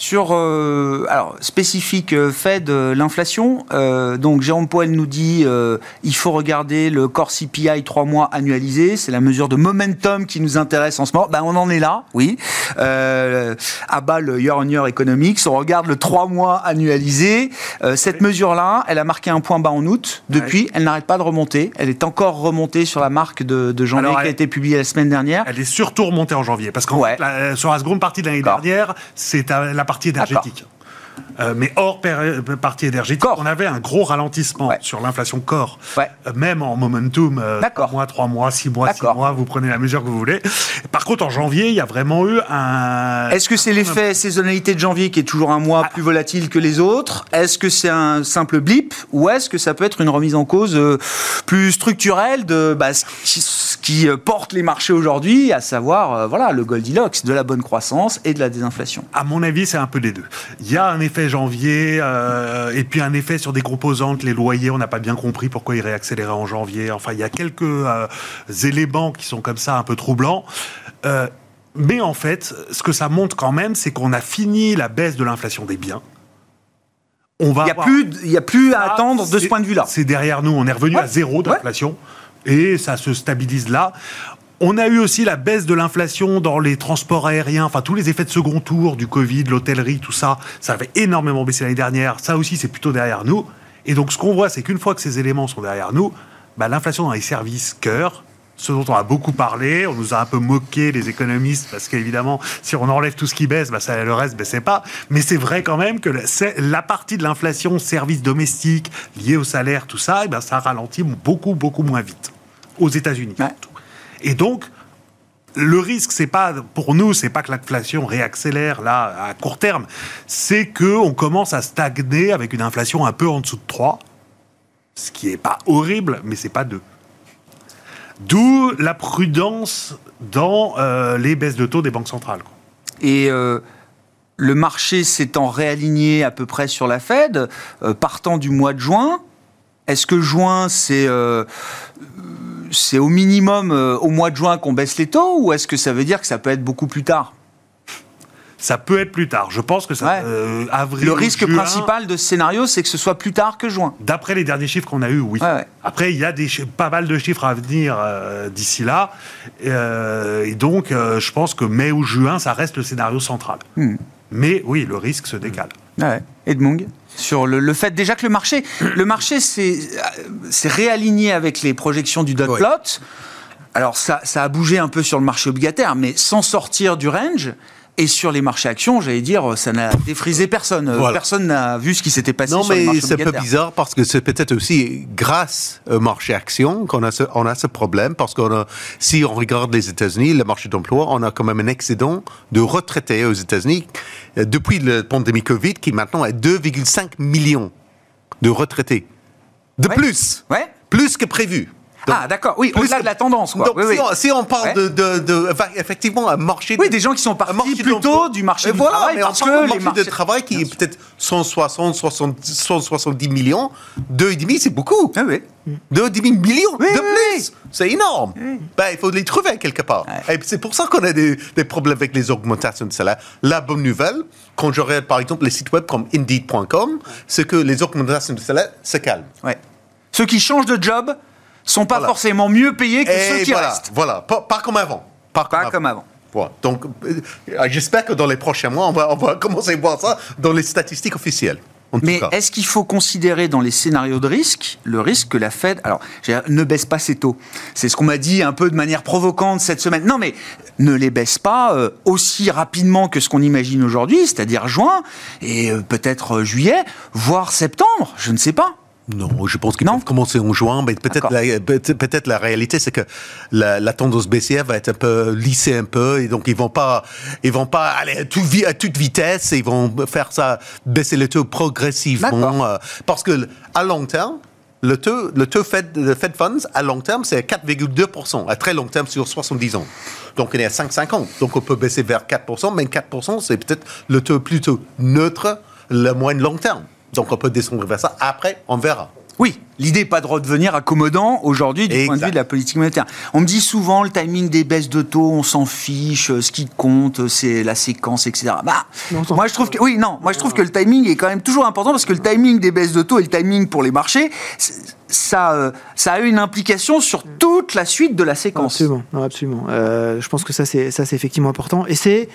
sur euh, alors spécifique euh, fait de l'inflation. Euh, donc Jérôme Poel nous dit euh, il faut regarder le core CPI 3 mois annualisé, c'est la mesure de momentum qui nous intéresse en ce moment. Ben on en est là, oui. Euh, à bas le year on year economics, on regarde le 3 mois annualisé. Euh, cette mesure là, elle a marqué un point bas en août. Depuis, elle n'arrête pas de remonter. Elle est encore remontée sur la marque de, de janvier Alors, qui a été publiée la semaine dernière. Elle est surtout remontée en janvier parce qu'en ouais. sur la seconde partie de l'année dernière, c'est la partie énergétique. Euh, mais hors partie énergétique, corps. on avait un gros ralentissement ouais. sur l'inflation corps. Ouais. Euh, même en momentum, euh, 3 mois, 3 mois, 6 mois, 6 mois, vous prenez la mesure que vous voulez. Par contre, en janvier, il y a vraiment eu un... Est-ce que c'est l'effet saisonnalité de janvier qui est toujours un mois ah. plus volatile que les autres? Est-ce que c'est un simple blip Ou est-ce que ça peut être une remise en cause euh, plus structurelle de bah, qui, qui, porte les marchés aujourd'hui, à savoir euh, voilà, le Goldilocks, de la bonne croissance et de la désinflation À mon avis, c'est un peu des deux. Il y a un effet janvier, euh, et puis un effet sur des composantes, les loyers, on n'a pas bien compris pourquoi ils réaccéléraient en janvier. Enfin, il y a quelques euh, éléments qui sont comme ça un peu troublants. Euh, mais en fait, ce que ça montre quand même, c'est qu'on a fini la baisse de l'inflation des biens. On va il n'y a, avoir... a, plus à ah, attendre de ce point de vue-là. C'est derrière nous, on est revenu ouais. à zéro d'inflation. Ouais. Et ça se stabilise là. On a eu aussi la baisse de l'inflation dans les transports aériens, enfin tous les effets de second tour du Covid, l'hôtellerie, tout ça, ça avait énormément baissé l'année dernière. Ça aussi, c'est plutôt derrière nous. Et donc, ce qu'on voit, c'est qu'une fois que ces éléments sont derrière nous, bah, l'inflation dans les services cœur ce dont on a beaucoup parlé. On nous a un peu moqué, les économistes, parce qu'évidemment, si on enlève tout ce qui baisse, bah, ça, le reste ne baissait pas. Mais c'est vrai quand même que la, la partie de l'inflation, services domestiques, liés au salaire, tout ça, et ben, ça ralentit beaucoup, beaucoup moins vite. Aux États-Unis. Et donc, le risque, c'est pas pour nous, c'est pas que l'inflation réaccélère là à court terme, c'est que on commence à stagner avec une inflation un peu en dessous de 3, ce qui est pas horrible, mais c'est pas 2. D'où la prudence dans euh, les baisses de taux des banques centrales. Et euh, le marché s'étant réaligné à peu près sur la Fed, euh, partant du mois de juin, est-ce que juin, c'est c'est au minimum au mois de juin qu'on baisse les taux ou est-ce que ça veut dire que ça peut être beaucoup plus tard? Ça peut être plus tard. Je pense que ça. Euh, avril, le risque principal de ce scénario, c'est que ce soit plus tard que juin. D'après les derniers chiffres qu'on a eus, oui. Après, il y a des, pas mal de chiffres à venir euh, d'ici là. Euh, et donc, je pense que mai ou juin, ça reste le scénario central. Hmm. Mais oui, le risque se décale. Ouais. Edmond sur le, fait déjà que le marché, le marché s'est réaligné avec les projections du dot plot. Alors ça, ça a bougé un peu sur le marché obligataire, mais sans sortir du range. Et sur les marchés actions, j'allais dire, ça n'a défrisé personne. Personne n'a vu ce qui s'était passé non, sur les marchés Non, mais c'est un peu bizarre parce que c'est peut-être aussi grâce au marché actions qu'on a ce, on a ce problème. Parce que si on regarde les États-Unis, le marché d'emploi, on a quand même un excédent de retraités aux États-Unis euh, depuis la pandémie Covid qui maintenant est 2,5 millions de retraités. De plus ouais. Plus que prévu ah, d'accord. Oui, au-delà de la tendance. Quoi. Donc, si, On, parle de, de, effectivement un marché. Oui, des gens qui sont partis plutôt du marché du travail mais parce que les marchés de travail qui est peut-être 160, 170 millions, 2,5 c'est beaucoup. Ah, oui. 2,5 millions de plus. C'est énorme. Ben, il faut les trouver quelque part. Et c'est pour ça qu'on a des, des, problèmes avec les augmentations de salaire. La bonne nouvelle, quand je regarde par exemple les sites web comme Indeed.com, c'est que les augmentations de salaire se calment. Ouais. Ceux qui changent de job sont pas forcément mieux payés que ceux qui voilà, restent. Voilà, pas, comme avant. Pas, comme, avant. Donc, euh, j'espère que dans les prochains mois, on va, on va (laughs) commencer à voir ça dans les statistiques officielles. Mais est-ce qu'il faut considérer dans les scénarios de risque le risque que la Fed, alors, ne baisse pas ses taux C'est ce qu'on m'a dit un peu de manière provocante cette semaine. Non, mais ne les baisse pas euh, aussi rapidement que ce qu'on imagine aujourd'hui, c'est-à-dire juin et euh, peut-être juillet, voire septembre, je ne sais pas. Non, je pense qu'ils peuvent commencer en juin, mais peut-être la, peut-être la réalité, c'est que la, tendance baissière va être un peu lissée un peu, et donc ils vont pas, ils vont pas aller à, toute vitesse, et ils vont faire ça, baisser le taux progressivement, euh, parce que à long terme, le taux, le taux Fed, Fed Funds à long terme, c'est 4,2%, à très long terme sur 70 ans. Donc on est à 5,50. Donc on peut baisser vers 4%, mais 4%, c'est peut-être le taux plutôt neutre, le moyen long terme. Donc on peut descendre vers ça. Après, on verra. Oui, l'idée n'est pas de redevenir accommodant aujourd'hui du point de vue de la politique monétaire. On me dit souvent le timing des baisses de taux, on s'en fiche, ce qui compte, c'est la séquence, etc. Bah, moi je trouve que oui, non, moi je trouve que le timing est quand même toujours important parce que le timing des baisses de taux et le timing pour les marchés, ça, euh, ça a eu une implication sur toute la suite de la séquence. Absolument, absolument. Euh, je pense que ça c'est ça c'est effectivement important. Et c'est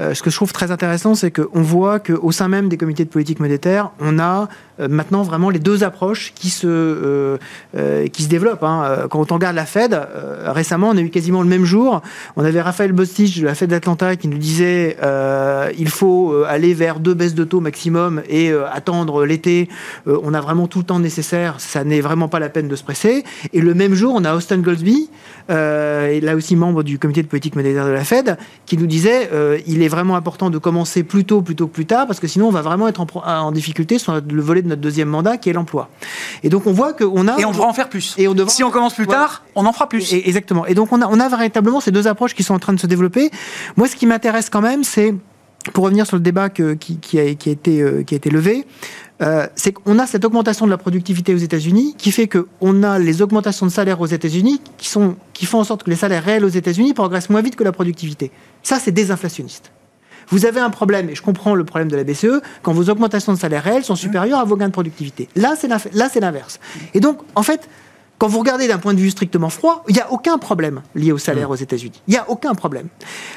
euh, ce que je trouve très intéressant, c'est qu'on voit qu'au sein même des comités de politique monétaire, on a maintenant vraiment les deux approches qui se qui se développent. Hein. Quand on regarde la Fed, récemment, on a eu quasiment le même jour, on avait Raphaël Bostich de la Fed d'Atlanta qui nous disait il faut aller vers deux baisses de taux maximum et attendre l'été. on a vraiment tout le temps nécessaire. Ça n'est vraiment pas la peine de se presser. Et le même jour, on a Austin Goldsby, euh, là aussi membre du comité de politique monétaire de la Fed, qui nous disait euh, il est vraiment important de commencer plus tôt plutôt que plus tard, parce que sinon on va vraiment être en, difficulté sur le volet de notre deuxième mandat, qui est l'emploi. Et donc on voit qu'on a... Et on devra en faire plus. Et on devra, si on commence plus tard, on en fera plus. Et, exactement. Et donc on a, on a véritablement ces deux approches qui sont en train de se développer. Moi, ce qui m'intéresse quand même, c'est pour revenir sur le débat qui, qui, a, qui, a été, euh, qui a été levé, euh, c'est qu'on a cette augmentation de la productivité aux États-Unis qui fait qu'on a les augmentations de salaire aux États-Unis qui, sont, qui font en sorte que les salaires réels aux États-Unis progressent moins vite que la productivité. Ça, c'est désinflationniste. Vous avez un problème, et je comprends le problème de la BCE, quand vos augmentations de salaire réels sont supérieures à vos gains de productivité. Là, c'est l'inverse. Et donc, en fait, quand vous regardez d'un point de vue strictement froid, il n'y a aucun problème lié au salaire aux États-Unis. Il n'y a aucun problème.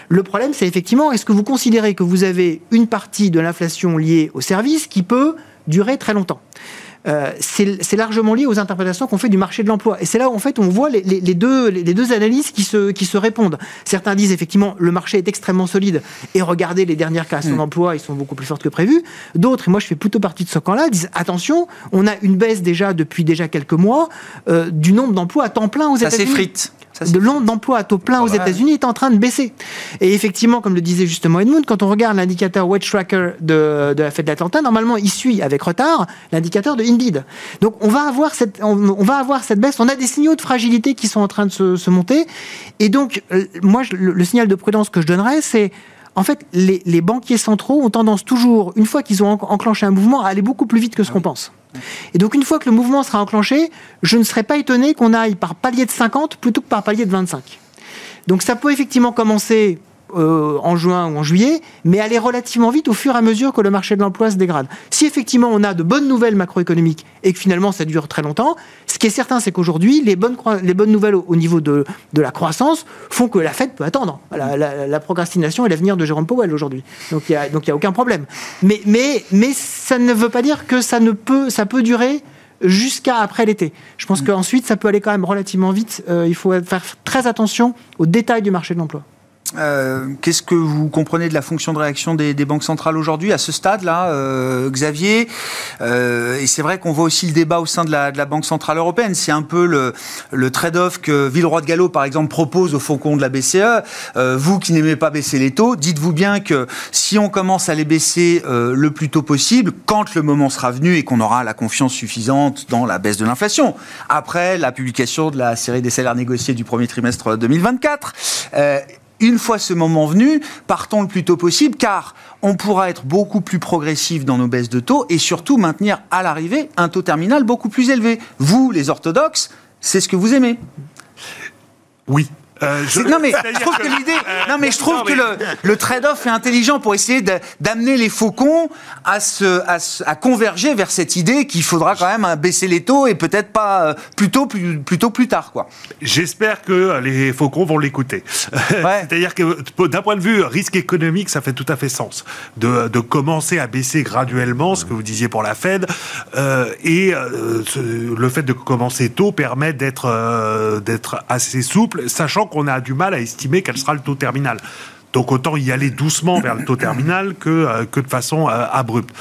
Le problème, c'est effectivement, est-ce que vous considérez que vous avez une partie de l'inflation liée aux services qui peut durer très longtemps? Euh, c'est largement lié aux interprétations qu'on fait du marché de l'emploi. Et c'est là où en fait on voit les, deux, les deux analyses qui se, qui se répondent. Certains disent effectivement le marché est extrêmement solide et regardez les dernières créations mm. d'emplois, ils sont beaucoup plus fortes que prévu. D'autres, et moi je fais plutôt partie de ce camp-là, disent attention, on a une baisse déjà depuis déjà quelques mois euh, du nombre d'emplois à temps plein aux États-Unis. Ça s'effrite de nombre d'emplois à taux plein aux États-Unis est en train de baisser. Et effectivement, comme le disait justement Edmund, quand on regarde l'indicateur Wage Tracker de, de la Fed d'Atlanta, normalement, il suit avec retard l'indicateur de Indeed. Donc, on va avoir cette, on, va avoir cette baisse. On a des signaux de fragilité qui sont en train de se, monter. Et donc, euh, moi, le, signal de prudence que je donnerais, c'est en fait, les, banquiers centraux ont tendance toujours, une fois qu'ils ont enclenché un mouvement, à aller beaucoup plus vite que ce qu'on pense. Et donc, une fois que le mouvement sera enclenché, je ne serais pas étonné qu'on aille par palier de 50 plutôt que par palier de 25. Donc, ça peut effectivement commencer euh, en juin ou en juillet, mais aller relativement vite au fur et à mesure que le marché de l'emploi se dégrade. Si effectivement on a de bonnes nouvelles macroéconomiques et que finalement ça dure très longtemps, ce qui est certain, c'est qu'aujourd'hui, les bonnes, les bonnes nouvelles au, niveau de, la croissance font que la Fed peut attendre. La, procrastination est l'avenir de Jérôme Powell aujourd'hui. Donc il n'y a, aucun problème. Mais, ça ne veut pas dire que ça, ne peut, durer jusqu'à après l'été. Je pense qu'ensuite, ça peut aller quand même relativement vite. Euh, il faut faire très attention aux détails du marché de l'emploi. Euh, qu'est-ce que vous comprenez de la fonction de réaction des, banques centrales aujourd'hui à ce stade-là, euh, Xavier euh, Et c'est vrai qu'on voit aussi le débat au sein de la, Banque centrale européenne. C'est un peu le, trade-off que Villeroy de Gallo, par exemple, propose au faucon de la BCE. vous qui n'aimez pas baisser les taux, dites-vous bien que si on commence à les baisser le plus tôt possible, quand le moment sera venu et qu'on aura la confiance suffisante dans la baisse de l'inflation, après la publication de la série des salaires négociés du premier trimestre 2024, une fois ce moment venu, partons le plus tôt possible, car on pourra être beaucoup plus progressif dans nos baisses de taux et surtout maintenir à l'arrivée un taux terminal beaucoup plus élevé. Vous, les orthodoxes, c'est ce que vous aimez. Oui, euh, (laughs) non mais je trouve que, l'idée, euh, non mais je trouve que le, trade-off est intelligent pour essayer d'amener les faucons à, se, à, converger vers cette idée qu'il faudra quand même baisser les taux et peut-être pas euh, plutôt plus, plutôt plus tard quoi. J'espère que les faucons vont l'écouter. (laughs) C'est-à-dire que d'un point de vue risque économique, ça fait tout à fait sens de, de commencer à baisser graduellement, ce que vous disiez pour la Fed, et le fait de commencer tôt permet d'être d'être assez souple, sachant qu'on a du mal à estimer quel sera le taux terminal. Donc autant y aller doucement vers le taux terminal que, euh, que de façon euh, abrupte.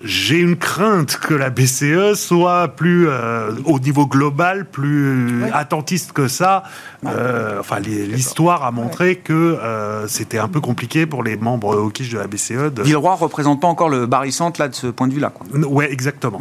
J'ai une crainte que la BCE soit plus, euh, au niveau global, plus attentiste que ça. enfin, l'histoire a montré que c'était un peu compliqué pour les membres au quiche de la BCE. De... Villeroy représente pas encore le barycentre là de ce point de vue-là. Ouais, exactement.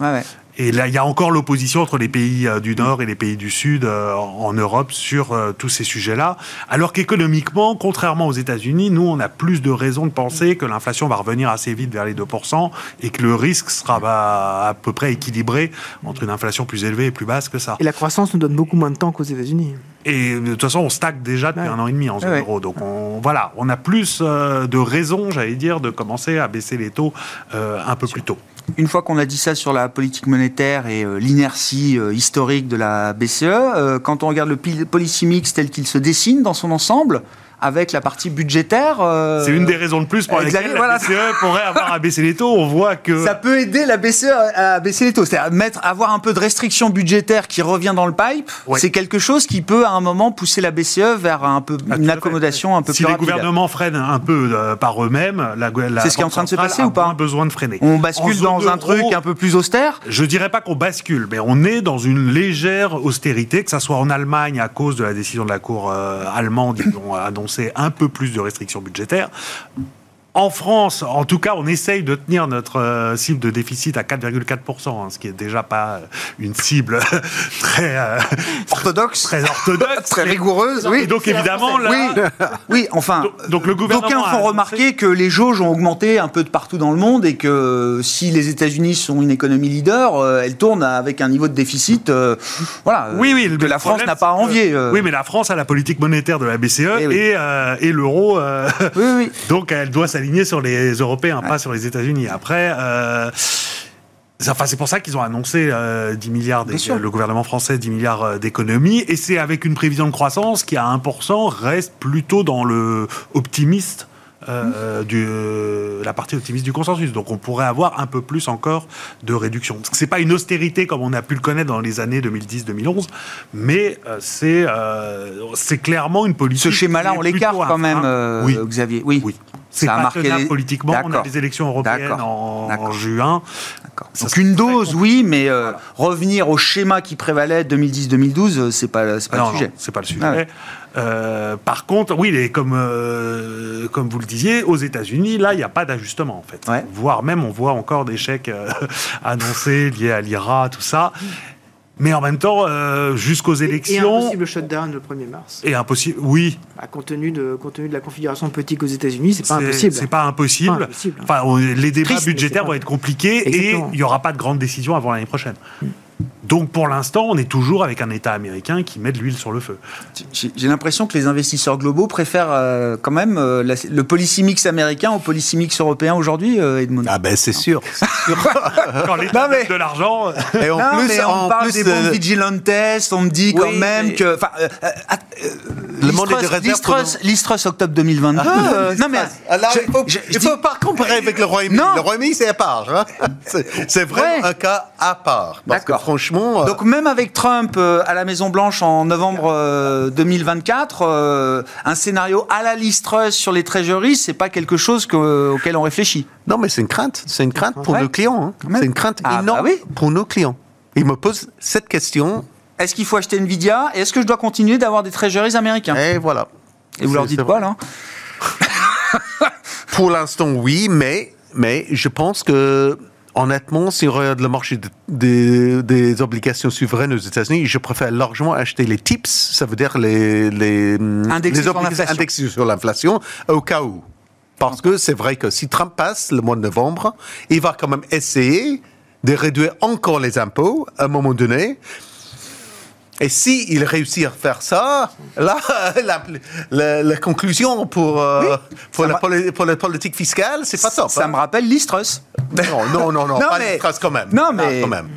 Et là, il y a encore l'opposition entre les pays euh, du Nord et les pays du Sud euh, en Europe sur euh, tous ces sujets-là. Alors qu'économiquement, contrairement aux États-Unis, nous, on a plus de raisons de penser que l'inflation va revenir assez vite vers les 2% et que le risque sera bah, à peu près équilibré entre une inflation plus élevée et plus basse que ça. Et la croissance nous donne beaucoup moins de temps qu'aux États-Unis. Et de toute façon, on stagne déjà depuis un an et demi en zone euro. Donc on, voilà, on a plus de raisons, j'allais dire, de commencer à baisser les taux un peu plus tôt. Une fois qu'on a dit ça sur la politique monétaire et euh, l'inertie euh, historique de la BCE, euh, quand on regarde le policy mix tel qu'il se dessine dans son ensemble, avec la partie budgétaire. Euh, c'est une des raisons de plus pour lesquelles la BCE pourrait avoir à baisser les taux. On voit que ça peut aider la BCE à baisser les taux, c'est-à-dire mettre, avoir un peu de restriction budgétaire qui revient dans le pipe. C'est quelque chose qui peut à un moment pousser la BCE vers un peu ah, une accommodation un peu si plus rapide. Si les gouvernements freinent un peu euh, par eux-mêmes, la, la c'est ce qui est en train de se passer ou pas Besoin de freiner. On bascule dans un truc un peu plus austère. Je dirais pas qu'on bascule, mais on est dans une légère austérité, que ça soit en Allemagne à cause de la décision de la Cour euh, allemande, ils ont un peu plus de restrictions budgétaires. En France, en tout cas, on essaye de tenir notre euh, cible de déficit à 4,4%, hein, ce qui est déjà pas euh, une cible (laughs) très euh, orthodoxe, très orthodoxe, (laughs) très rigoureuse. Oui. Et donc évidemment, là, oui, (laughs) oui, enfin, donc, le gouvernement. D'aucuns font remarquer que les jauges ont augmenté un peu de partout dans le monde et que si les États-Unis sont une économie leader, elles tournent avec un niveau de déficit, voilà, oui, oui, que la France n'a pas à envier. Oui, mais la France a la politique monétaire de la BCE et, et, l'euro, oui, oui. donc elle doit s'aligner sur les Européens, pas sur les États-Unis. Après. Euh, Enfin, c'est pour ça qu'ils ont annoncé 10 euh, milliards, le gouvernement français 10 milliards euh, d'économies, et c'est avec une prévision de croissance qui à 1% reste plutôt dans le optimiste euh, du, euh, la partie optimiste du consensus. Donc on pourrait avoir un peu plus encore de réduction. Que c'est pas une austérité comme on a pu le connaître dans les années 2010-2011, mais euh, c'est euh, c'est clairement une politique. Ce schéma-là, on l'écarte quand même, oui. Xavier. Oui. Oui. C'est pas marqué les- politiquement. On a des élections européennes en, juin. Ça Donc une dose, oui, mais revenir au schéma qui prévalait 2010-2012, euh, c'est pas, c'est pas non, le sujet. c'est pas le sujet. Euh, par contre, oui, les- comme, euh, comme vous le disiez, aux États-Unis, là, il n'y a pas d'ajustement, en fait. Ouais. Voire même, on voit encore des chèques euh, (laughs) annoncés liés à l'IRA, tout ça. Mais en même temps, euh, jusqu'aux Et élections. possible shutdown le 1er mars. Et impossible. Oui, Bah, compte, tenu de, compte tenu de la configuration politique aux États-Unis, c'est pas impossible. C'est pas impossible. Pas impossible. Enfin, on- les débats Triste, budgétaires vont être compliqués et il n'y aura pas de grandes décisions avant l'année prochaine. Donc pour l'instant, on est toujours avec un État américain qui met de l'huile sur le feu. J'ai l'impression que les investisseurs globaux préfèrent euh, quand même euh, la- le policy mix américain au policy mix européen aujourd'hui, euh, Edmond? Ah ben c'est sûr. (laughs) Quand l'État mais- de l'argent, Et en Non, plus, mais on en parle plus, des bons euh, vigilantes, on me dit quand même mais- que. enfin, euh, euh, euh, Le monde est de Listrus- réserve Listrus- pour Listrus, octobre 2022. Ah, euh, non mais Alors, je- il faut, je- je il dis- faut pas comparer avec le Royaume-Uni. Non. Le Royaume-Uni, c'est à part. hein. C'est c'est vraiment Ouais. un cas à part. D'accord. Franchement, euh, Donc même avec Trump euh, à la Maison Blanche en novembre euh, 2024, euh, un scénario à la Listrus sur les treasuries, c'est pas quelque chose que- auquel on réfléchit. non, mais c'est une crainte. C'est une crainte pour Ouais. nos clients. hein. C'est une crainte Ah, énorme bah oui. pour nos clients. Ils me posent cette question Est-ce qu'il faut acheter Nvidia et est-ce que je dois continuer d'avoir des treasuries américains et voilà. Et vous leur dites vrai. là (laughs) Pour l'instant, oui, mais, mais je pense que, honnêtement, si on regarde le marché de- des- des obligations souveraines aux États-Unis, je préfère largement acheter les TIPS, ça veut dire les, les, Indexés les obligations indexées sur l'inflation, au cas où. Parce que c'est vrai que si Trump passe le mois de novembre, il va quand même essayer de réduire encore les impôts à un moment donné. Et si il réussit à faire ça, là, (laughs) la, la- la conclusion pour, euh, pour, la, m'a- poli- pour la politique fiscale, c'est pas top. Ça hein. me rappelle Listrus. Non, non, non, non, (laughs) Non, pas mais- quand même. non, mais- quand même.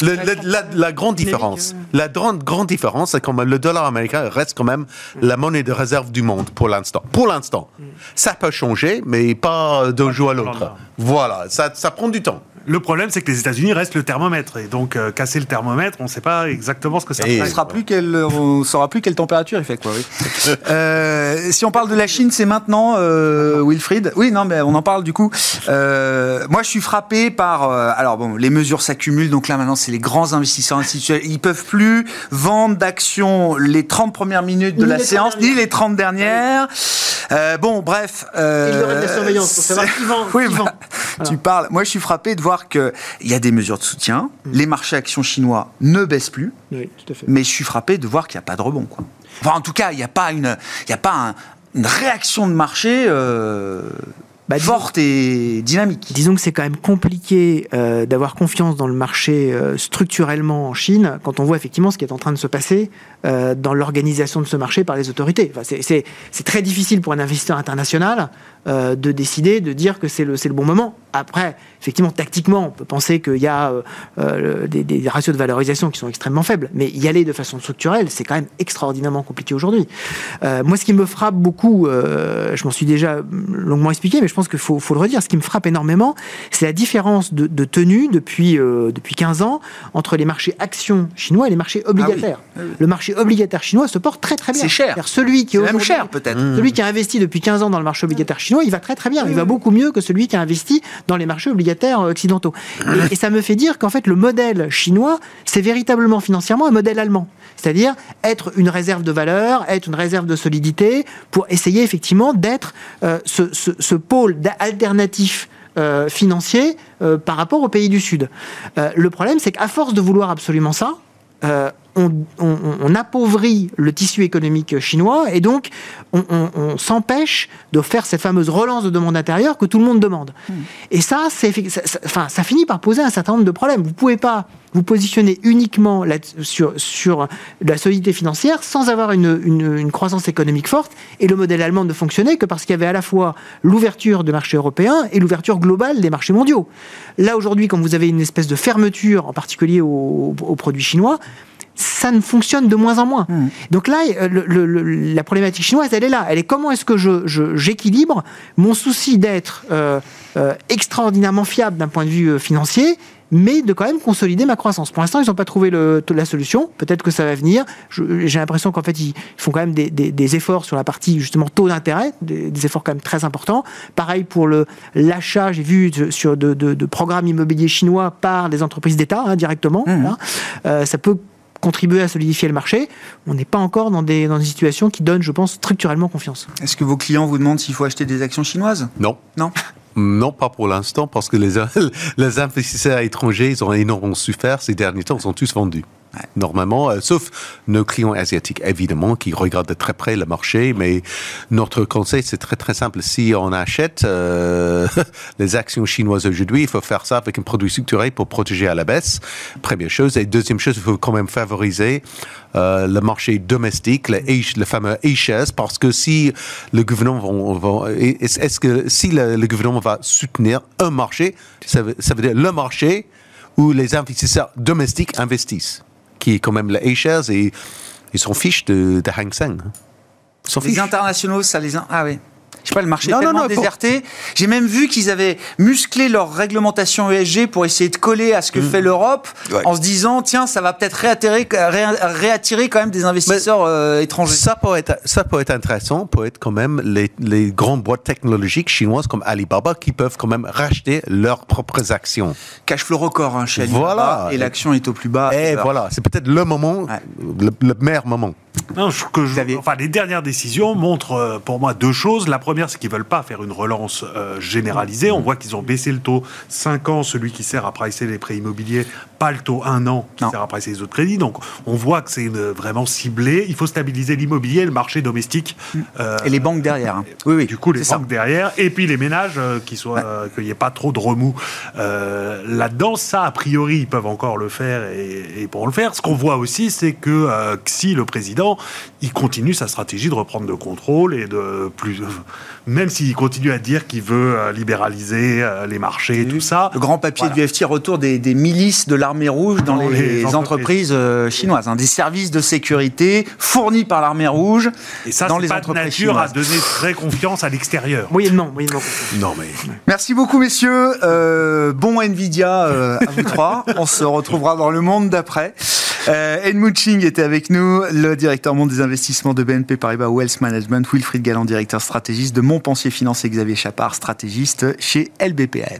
Le- le- la, la grande différence, la grande, grande différence, c'est quand même le dollar américain reste quand même la monnaie de réserve du monde pour l'instant. Pour l'instant, ça peut changer, mais pas d'un jour à l'autre. Voilà, ça, ça prend du temps. Le problème c'est que les États-Unis restent le thermomètre. Et donc euh, casser le thermomètre, on ne sait pas exactement ce que ça fait. On sera plus quelle, on saura plus quelle température il fait quoi. Oui. (laughs) Euh, si on parle de la Chine, c'est maintenant, euh, Wilfried. Oui, non, mais on en parle du coup. Euh, moi, je suis frappé par. euh, alors bon, les mesures s'accumulent, donc là maintenant, c'est les grands investisseurs institutionnels. Ils peuvent plus vendre d'actions les 30 premières minutes de Ni la les 30 séance, ni les 30 dernières. Euh, bon, bref. euh, Il y aurait de la surveillance pour savoir c'est- qui vend, (laughs) Oui, qui bah, vend. Tu parles. Moi, je suis frappé de voir qu'il y a des mesures de soutien. Les marchés actions chinois ne baissent plus Oui, tout à fait. mais je suis frappé de voir qu'il n'y a pas de rebond. Quoi. Enfin, en tout cas, il n'y a pas une, il y a pas un- une réaction de marché euh, Bah, forte et dynamique. Disons que c'est quand même compliqué euh, d'avoir confiance dans le marché euh, structurellement en Chine quand on voit effectivement ce qui est en train de se passer euh, dans l'organisation de ce marché par les autorités. Enfin, c'est- très difficile pour un investisseur international de décider, de dire que c'est le, bon moment. Après, effectivement, tactiquement, on peut penser qu'il y a des, des ratios de valorisation qui sont extrêmement faibles, mais y aller de façon structurelle, c'est quand même extraordinairement compliqué aujourd'hui. Moi, ce qui me frappe beaucoup, je m'en suis déjà longuement expliqué, mais je pense qu'il faut, faut le redire, ce qui me frappe énormément, c'est la différence de, de tenue depuis, euh, depuis 15 ans entre les marchés actions chinois et les marchés obligataires. Le marché obligataire chinois se porte très très bien. C'est cher. Celui qui même cher, peut-être. celui qui a investi depuis 15 ans dans le marché obligataire chinois, il va très très bien. Il va beaucoup mieux que celui qui a investi dans les marchés obligataires euh, occidentaux. Et, et ça me fait dire qu'en fait, le modèle chinois, c'est véritablement financièrement un modèle allemand. C'est-à-dire être une réserve de valeur, être une réserve de solidité, pour essayer effectivement d'être euh, ce, ce- ce pôle d'a- alternatif euh, financier euh, par rapport aux pays du Sud. Euh, le problème, c'est qu'à force de vouloir absolument ça, on, on- on appauvrit le tissu économique chinois et donc on, s'empêche de faire cette fameuse relance de demande intérieure que tout le monde demande. Et ça, c'est, ça, ça- enfin, ça finit par poser un certain nombre de problèmes. Vous ne pouvez pas vous positionner uniquement sur, sur la solidité financière sans avoir une, une- une croissance économique forte. Et le modèle allemand ne fonctionnait que parce qu'il y avait à la fois l'ouverture du marché européen et l'ouverture globale des marchés mondiaux. Là, aujourd'hui, quand vous avez une espèce de fermeture, en particulier aux, aux produits chinois, ça ne fonctionne de moins en moins. Mmh. Donc là, euh, le- le- le- la problématique chinoise, elle est là. Elle est comment est-ce que je- je- j'équilibre mon souci d'être euh, euh, extraordinairement fiable d'un point de vue financier, mais de quand même consolider ma croissance. Pour l'instant, ils n'ont pas trouvé le- la solution. Peut-être que ça va venir. Je- J'ai l'impression qu'en fait, ils font quand même des, des- des efforts sur la partie justement taux d'intérêt, des, des efforts quand même très importants. Pareil pour le l'achat, j'ai vu de- sur de, de- de programmes immobiliers chinois par des entreprises d'État hein, directement. Mhm. hein. Euh, ça peut contribuer à solidifier le marché. On n'est pas encore dans des, dans des situations qui donnent, je pense, structurellement confiance. Est-ce que vos clients vous demandent s'il faut acheter des actions chinoises? Non. Non? (laughs) Non, pas pour l'instant, parce que les, (laughs) les investisseurs étrangers, ils ont énormément souffert ces derniers temps, ils sont tous Normalement, euh, sauf nos clients asiatiques, évidemment, qui regardent de très près le marché, mais notre conseil, c'est très très simple. Si on achète euh, (laughs) les actions chinoises aujourd'hui, il faut faire ça avec un produit structuré pour protéger à la baisse, première chose. Et deuxième chose, il faut quand même favoriser euh, le marché domestique, le, le fameux A-shares, parce que si le gouvernement va, va- est- est-ce que si le, gouvernement va soutenir un marché, ça veut dire le marché où les investisseurs domestiques investissent, qui est quand même le A-shares et ils s'en fichent de, de Hang Seng. hein. Ils Les fichent. internationaux, ça les... Ah oui. Sais pas, le marché Non, est non, tellement non, déserté. J'ai même vu qu'ils avaient musclé leur réglementation ESG pour essayer de coller à ce que fait l'Europe. Ouais. en se disant, tiens, ça va peut-être réattirer, ré- réattirer quand même des investisseurs euh, étrangers. Ça peut, être, ça peut être intéressant, peut être quand même les, les grandes boîtes technologiques chinoises comme Alibaba qui peuvent quand même racheter leurs propres actions. Cash flow record hein, chez Alibaba, Voilà. et l'action est au plus bas. Et voilà, c'est peut-être le moment, Ouais. le, le meilleur moment. Non, je- que je- Xavier. enfin, les dernières décisions montrent euh, pour moi deux choses. La première, c'est qu'ils veulent pas faire une relance euh, généralisée. On voit qu'ils ont baissé le taux 5 ans, celui qui sert à pricer les prêts immobiliers, pas le taux 1 an qui Non. sert à pricer les autres crédits. Donc, on voit que c'est une- vraiment ciblé. Il faut stabiliser l'immobilier, le marché domestique. euh, Et les banques derrière. hein. Oui, oui. du coup, les ça. banques derrière, et puis les ménages, euh, qui soient, euh, qu'il n'y ait pas trop de remous euh, là-dedans. Ça, a priori, ils peuvent encore le faire et, et pourront le faire. Ce qu'on voit aussi, c'est que euh, Xi, le président, il continue sa stratégie de reprendre le contrôle et de plus, (laughs) même s'il continue à dire qu'il veut euh, libéraliser euh, les marchés et tout ça. Le grand papier Voilà. du FT retour des, des milices de l'armée rouge dans, Dans les, les entreprises, entreprises. euh, chinoises, hein, des services de sécurité fournis par l'armée rouge Et ça, dans c'est les pas de entreprises nature à donner très confiance à l'extérieur. Moyennement, moyennement. confiance. Non, mais Merci beaucoup, messieurs. Euh, bon Nvidia euh, à vous trois. (laughs) On se retrouvera dans le monde d'après. Euh, Edmund Ching était avec nous, le directeur monde des investissements de BNP Paribas Wealth Management, Wilfried Galland, directeur stratégiste de Montpensier Finance et Xavier Chapard, stratégiste chez LBPM.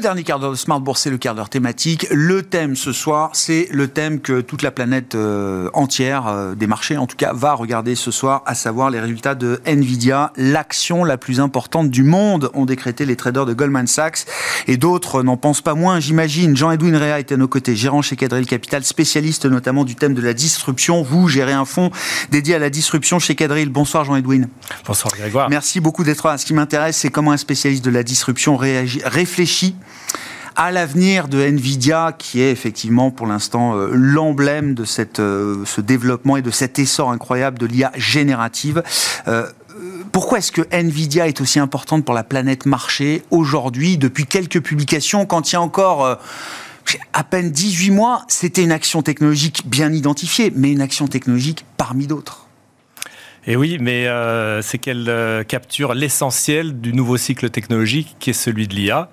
Le dernier quart d'heure de Smart Bourse, c'est le quart d'heure thématique. Le thème ce soir, c'est le thème que toute la planète euh, entière, euh, des marchés en tout cas, va regarder ce soir, à savoir les résultats de Nvidia, l'action la plus importante du monde, ont décrété les traders de Goldman Sachs. Et d'autres n'en pensent pas moins, j'imagine. Jean-Edwin Réa est à nos côtés, gérant chez Cadril Capital, spécialiste notamment du thème de la disruption. Vous gérez un fonds dédié à la disruption chez Cadril. Bonsoir Jean-Edwin. Bonsoir Grégoire. Merci beaucoup d'être là. Ce qui m'intéresse, c'est comment un spécialiste de la disruption réagit, réfléchit à l'avenir de Nvidia, qui est effectivement pour l'instant euh, l'emblème de euh, ce développement et de cet essor incroyable de l'IA générative. Euh, pourquoi est-ce que Nvidia est aussi importante pour la planète marché aujourd'hui, depuis quelques publications, quand il y a encore à peine 18 mois, c'était une action technologique bien identifiée, mais une action technologique parmi d'autres? Et oui, mais c'est qu'elle capture l'essentiel du nouveau cycle technologique qui est celui de l'IA.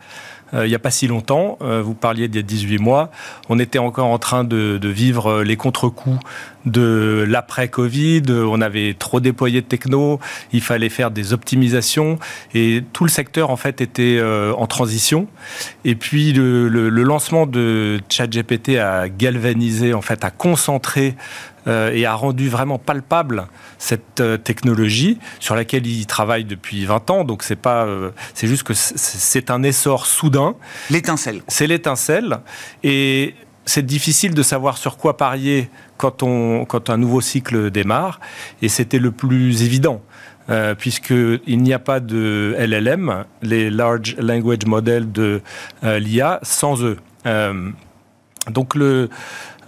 Euh, il n'y a pas si longtemps, euh, vous parliez d'il y a 18 mois, on était encore en train de, vivre euh, les contre-coups de l'après-Covid, on avait trop déployé de techno, il fallait faire des optimisations et tout le secteur en fait était en transition. Et puis le lancement de ChatGPT a galvanisé, en fait, a concentré euh, et a rendu vraiment palpable cette euh, technologie sur laquelle il travaille depuis 20 ans. Donc c'est pas, euh, c'est juste que c'est- un essor soudain. L'étincelle. C'est l'étincelle et c'est difficile de savoir sur quoi parier quand, on, quand un nouveau cycle démarre. Et c'était le plus évident. Euh, puisqu'il n'y a pas de LLM, les Large Language Models de euh, l'IA, sans eux. Euh, Donc le,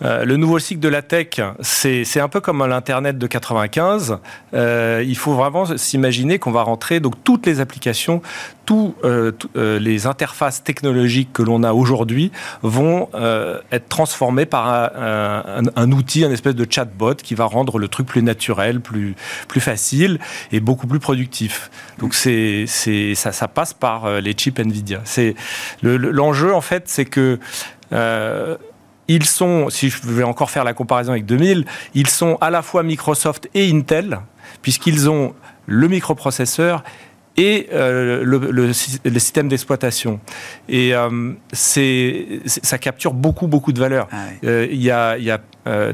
euh, le nouveau cycle de la tech, c'est un peu comme l'Internet de 95. Euh, il faut vraiment s'imaginer qu'on va rentrer, donc toutes les applications, tous euh, les interfaces technologiques que l'on a aujourd'hui vont être transformées par un, un, outil, un espèce de chatbot qui va rendre le truc plus naturel, plus, plus facile et beaucoup plus productif. Donc c'est ça, ça passe par les chips Nvidia. L'enjeu, en fait, c'est que ils sont, si je vais encore faire la comparaison avec 2000, ils sont à la fois Microsoft et Intel, puisqu'ils ont le microprocesseur et euh, le, système d'exploitation. Et euh, c'est, ça capture beaucoup, beaucoup de valeur. Ah euh, il y, a, y a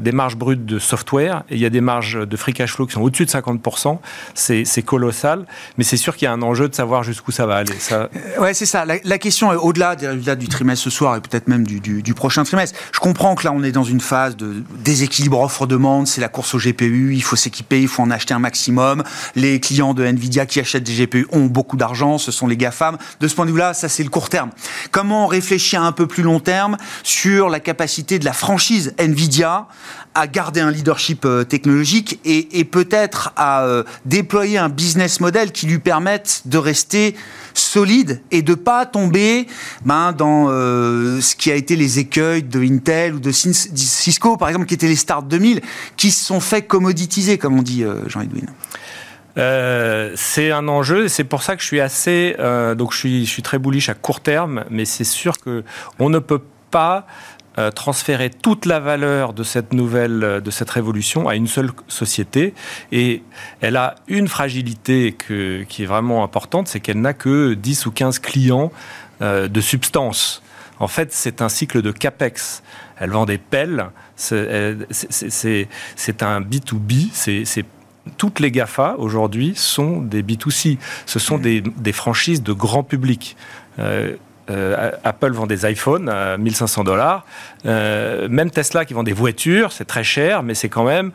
des marges brutes de software et il y a des marges de free cash flow qui sont au-dessus de 50%. C'est colossal, mais c'est sûr qu'il y a un enjeu de savoir jusqu'où ça va aller. Ça... Ouais, c'est ça. La, question est au-delà des résultats du trimestre ce soir et peut-être même du, du, prochain trimestre. Je comprends que là, on est dans une phase de déséquilibre offre-demande. C'est la course au GPU. Il faut s'équiper, il faut en acheter un maximum. Les clients de Nvidia qui achètent des GPU beaucoup d'argent. Ce sont les GAFAM. De ce point de vue-là, ça, c'est le court terme. Comment réfléchir un peu plus long terme sur la capacité de la franchise Nvidia à garder un leadership euh, technologique et, peut-être à euh, déployer un business model qui lui permette de rester solide et de pas tomber ben, dans euh, ce qui a été les écueils de Intel ou de Cisco, par exemple, qui étaient les Start 2000, qui se sont fait commoditiser, comme on dit, Jean-Edwin. c'est un enjeu, c'est pour ça que je suis assez, donc je suis, très bullish à court terme, mais c'est sûr que on ne peut pas euh, transférer toute la valeur de cette nouvelle, euh, de cette révolution à une seule société. Et elle a une fragilité qui est vraiment importante, c'est qu'elle n'a que 10 ou 15 clients euh, de substance. En fait, c'est un cycle de CAPEX. Elle vend des pelles, c'est un B2B, c'est toutes les GAFA aujourd'hui sont des B2C. Ce sont mmh. des, des franchises de grand public. Euh, Apple vend des iPhones à 1500 dollars. Euh, même Tesla qui vend des voitures, c'est très cher, mais c'est quand même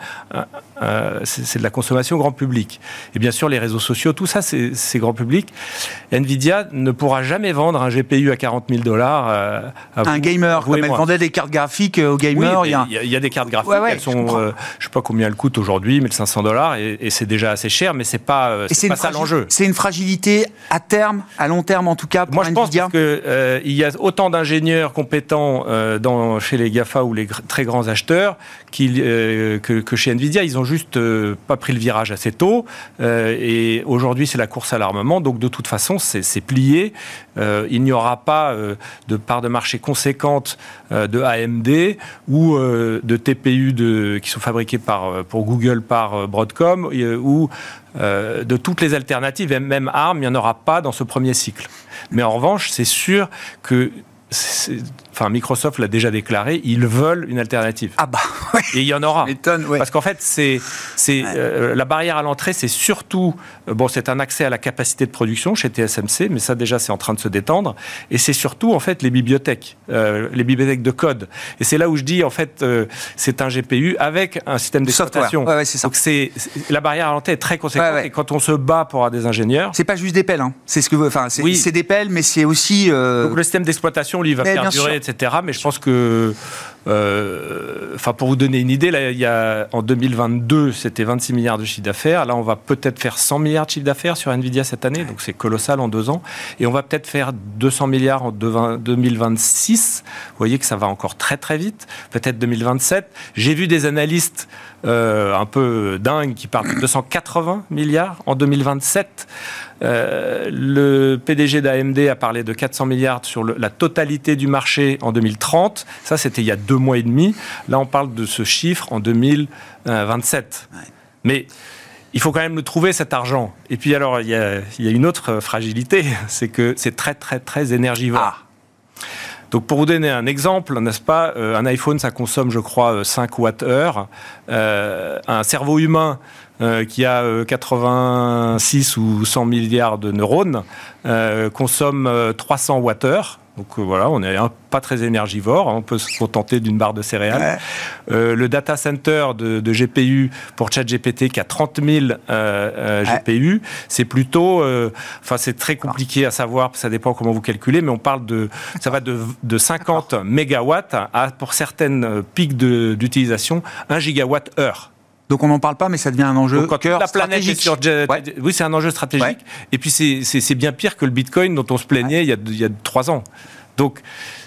euh, c'est de la consommation grand public. Et bien sûr, les réseaux sociaux, tout ça, c'est grand public. Nvidia ne pourra jamais vendre un GPU à 40 000 dollars. un gamer, comme elle vendait des cartes graphiques aux gamers. il, y a... des cartes graphiques, elles sont, je, ne sais pas combien elles coûtent aujourd'hui, 1500 dollars, et, c'est déjà assez cher, mais c'est pas, c'est pas ça l'enjeu. C'est une fragilité à terme, à long terme en tout cas pour Moi, je pense que euh, il y a autant d'ingénieurs compétents euh, dans, chez les GAFA ou les très grands acheteurs euh, que, chez Nvidia. Ils ont juste pas pris le virage assez tôt. et aujourd'hui, c'est la course à l'armement. Donc, de toute façon, c'est plié. il n'y aura pas de part de marché conséquente de AMD ou de TPU de, qui sont fabriqués par, pour Google par Broadcom ou de toutes les alternatives, même ARM, il n'y en aura pas dans ce premier cycle. Mais en revanche, c'est sûr que enfin Microsoft l'a déjà déclaré, ils veulent une alternative. Ah bah, (laughs) Et il y en aura. Parce qu'en fait, c'est, c'est euh, la barrière à l'entrée, c'est surtout, euh, bon, c'est un accès à la capacité de production chez TSMC, mais ça déjà, c'est en train de se détendre. Et c'est surtout, en fait, les bibliothèques, euh, les bibliothèques de code. Et c'est là où je dis, en fait, c'est un GPU avec un système d'exploitation. Ouais, c'est ça. Donc c'est, la barrière à l'entrée est très conséquente. Et quand on se bat pour avoir des ingénieurs, c'est pas juste des pelles. Hein. C'est ce que, enfin, c'est, oui. c'est des pelles, mais c'est aussi. Donc le système d'exploitation, lui, va perdurer, Mais je pense que, euh, enfin, pour vous donner une idée, là, il y a, en 2022, c'était 26 milliards de chiffre d'affaires. Là, on va peut-être faire 100 milliards de chiffre d'affaires sur Nvidia cette année, donc c'est colossal en deux ans. Et on va peut-être faire 200 milliards en 2026. Vous voyez que ça va encore très très vite. Peut-être 2027. J'ai vu des analystes euh, un peu dingues qui parlent de 280 milliards en 2027. Euh, le PDG d'AMD a parlé de 400 milliards sur la totalité du marché en 2030. Ça, c'était il y a deux mois et demi. Là, on parle de ce chiffre en 2027. Mais il faut quand même le trouver cet argent. Et puis alors, il y a, une autre fragilité, (laughs) c'est que c'est très très très énergivore. Ah. Donc pour vous donner un exemple, n'est-ce pas, euh, un iPhone, ça consomme, je crois, 5 Wh. Euh, un cerveau humain euh, qui a 86 ou 100 milliards de neurones consomme 300 Wh Donc euh, voilà, on n'est pas très énergivore, hein, on peut se contenter d'une barre de céréales. Euh, le data center de, GPU pour ChatGPT qui a 30 000 GPU, c'est plutôt, enfin c'est très compliqué à savoir, ça dépend comment vous calculez, mais on parle de, ça va de, de 50 mégawatts à pour certaines pics d'utilisation 1 gigawatt heure. Donc on n'en parle pas, mais ça devient un enjeu. Donc, la planète est sur. Oui, c'est un enjeu stratégique. Et puis c'est bien pire que le Bitcoin dont on se plaignait il, y a, il y a trois ans. Donc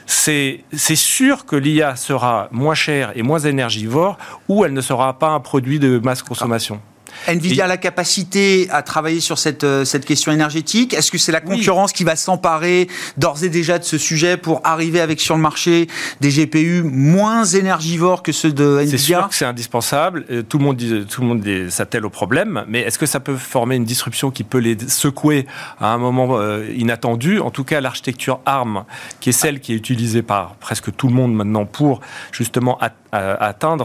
c'est sûr que l'IA sera moins chère et moins énergivore ou elle ne sera pas un produit de masse consommation. Nvidia a la capacité à travailler sur cette, euh, cette question énergétique. Est-ce que c'est la concurrence qui va s'emparer d'ores et déjà de ce sujet pour arriver avec sur le marché des GPU moins énergivores que ceux de Nvidia C'est sûr que c'est indispensable. Euh, tout le monde tout le monde s'attelle au problème, mais est-ce que ça peut former une disruption qui peut les secouer à un moment euh, inattendu? En tout cas, l'architecture ARM, qui est celle qui est utilisée par presque tout le monde maintenant pour justement atteindre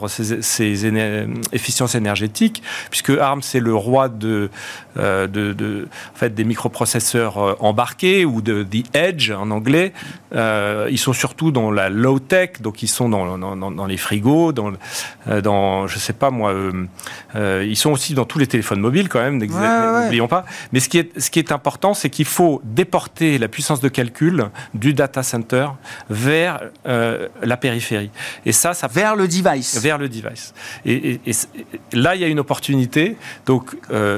ces, ces efficiences énergétiques, puisque ARM c'est le roi de, euh, de, en fait, des microprocesseurs euh, embarqués ou de the edge en anglais. Euh, ils sont surtout dans la low tech, donc ils sont dans, dans, dans les frigos, dans, dans je sais pas moi, ils sont aussi dans tous les téléphones mobiles quand même, n'oublions pas. Mais ce qui est, ce qui est important, c'est qu'il faut déporter la puissance de calcul du data center vers la périphérie. Et ça, ça vers le device. Vers le device. Et, et là, il y a une opportunité. Donc,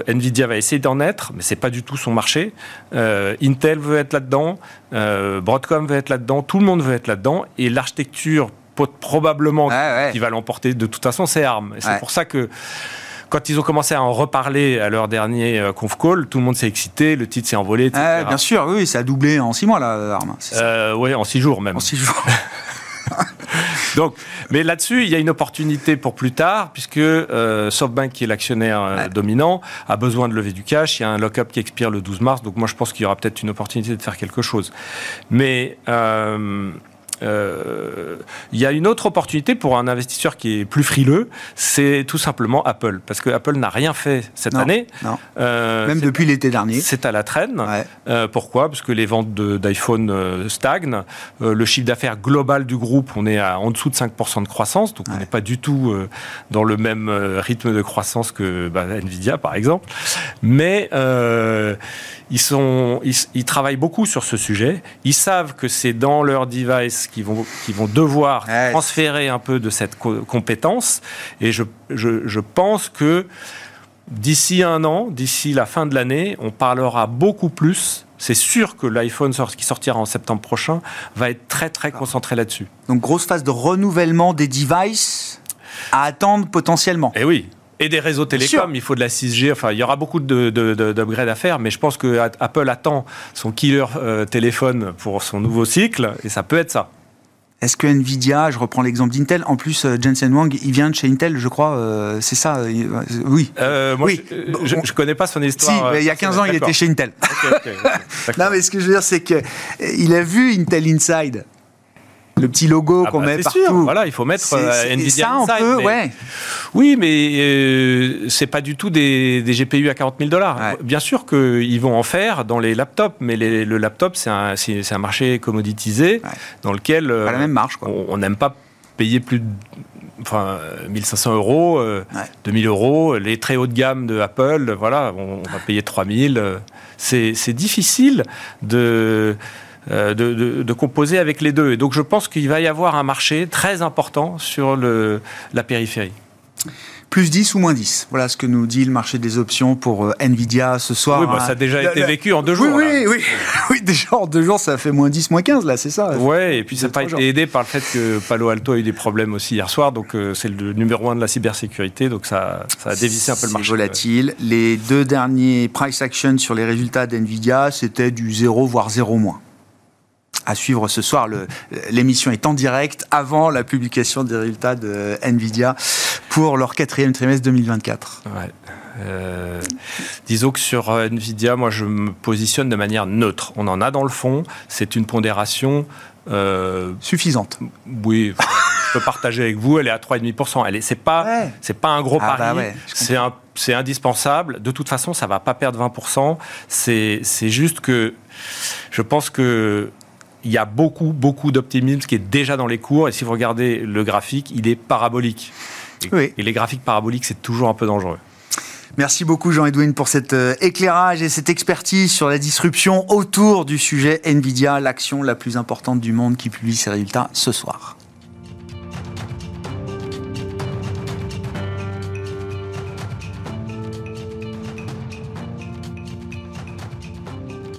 Nvidia va essayer d'en être, mais c'est pas du tout son marché. Euh, Intel veut être là-dedans, euh, Broadcom veut être là-dedans, tout le monde veut être là-dedans, et l'architecture probablement qui va l'emporter de toute façon, c'est ARM. C'est pour ça que quand ils ont commencé à en reparler à leur dernier euh, conf call, tout le monde s'est excité, le titre s'est envolé. Etc. bien sûr, oui, ça a doublé en six mois, là, ARM. oui, en six jours même. En six jours. (laughs) (laughs) Donc, mais là-dessus, il y a une opportunité pour plus tard, puisque euh, SoftBank, qui est l'actionnaire euh, dominant, a besoin de lever du cash. Il y a un lock-up qui expire le 12 mars, donc moi je pense qu'il y aura peut-être une opportunité de faire quelque chose. Mais euh, euh, il y a une autre opportunité pour un investisseur qui est plus frileux, c'est tout simplement Apple. Parce que Apple n'a rien fait cette année. Euh, Même depuis l'été dernier. C'est à la traîne. Euh, pourquoi? Parce que les ventes d'iPhone stagnent. le chiffre d'affaires global du groupe, on est à en dessous de 5% de croissance. Donc on n'est pas du tout dans le même rythme de croissance que bah, Nvidia, par exemple. Mais ils, sont, ils, travaillent beaucoup sur ce sujet. Ils savent que c'est dans leur device qu'ils vont, qu'ils vont devoir transférer un peu de cette compétence. Et je, je, je pense que d'ici un an, d'ici la fin de l'année, on parlera beaucoup plus c'est sûr que l'iPhone qui sortira en septembre prochain va être très très concentré là-dessus. Donc grosse phase de renouvellement des devices à attendre potentiellement. Eh oui, et des réseaux télécoms. Il faut de la 6G. Enfin, il y aura beaucoup d'upgrades à faire, mais je pense que Apple attend son killer euh, téléphone pour son nouveau cycle, et ça peut être ça. Est-ce que Nvidia, je reprends l'exemple d'Intel, en plus euh, Jensen Wang, il vient de chez Intel, je crois, euh, c'est ça Oui. moi, oui. Je, ne connais pas son histoire. Si, il y a 15 ans, il était chez Intel. (laughs) non, mais ce que je veux dire, c'est qu'il a vu Intel Inside le petit logo ah qu'on bah, met partout. Sûr. Voilà, il faut mettre euh, Nvidia ça, Inside, peut, ouais. Oui, mais euh, c'est pas du tout des, GPU à 40 000 dollars. Bien sûr qu'ils vont en faire dans les laptops, mais le laptop, c'est un, un, marché commoditisé dans lequel la même marge, on n'aime pas payer plus de enfin 1500 euros, 2000 euros, les très haut de gamme de Apple, voilà, on, va payer 3000. C'est difficile de euh, de, composer avec les deux. Et donc je pense qu'il va y avoir un marché très important sur le, la périphérie. Plus 10 ou moins 10 Voilà ce que nous dit le marché des options pour euh, Nvidia ce soir. Oui, bah, ça a déjà été vécu en deux jours. Oui, oui, (laughs) oui, déjà en deux jours, ça fait moins 10, moins 15, là, c'est ça? Oui, et puis ça n'a pas été aidé par le fait que Palo Alto a eu des problèmes aussi hier soir. Donc euh, c'est le numéro un de la cybersécurité, donc ça, ça a dévissé un peu le marché. volatile. Les deux derniers price action sur les résultats d'Nvidia, c'était du 0, voire 0 moins à suivre ce soir. L'émission est en direct avant la publication des résultats de Nvidia pour leur quatrième trimestre 2024. Euh, disons que sur euh, Nvidia, moi je me positionne de manière neutre. On en a dans le fond, c'est une pondération euh, suffisante. Oui, je peux partager avec vous, elle est à 3,5%. Elle est, c'est pas, c'est pas un gros ah pari, bah c'est c'est indispensable. De toute façon, ça va pas perdre 20%. C'est, c'est juste que je pense que il y a beaucoup, beaucoup d'optimisme qui est déjà dans les cours. Et si vous regardez le graphique, il est parabolique. Et, Oui. et les graphiques paraboliques, c'est toujours un peu dangereux. Merci beaucoup Jean-Edwin pour cet euh, éclairage et cette expertise sur la disruption autour du sujet Nvidia, l'action la plus importante du monde qui publie ses résultats ce soir.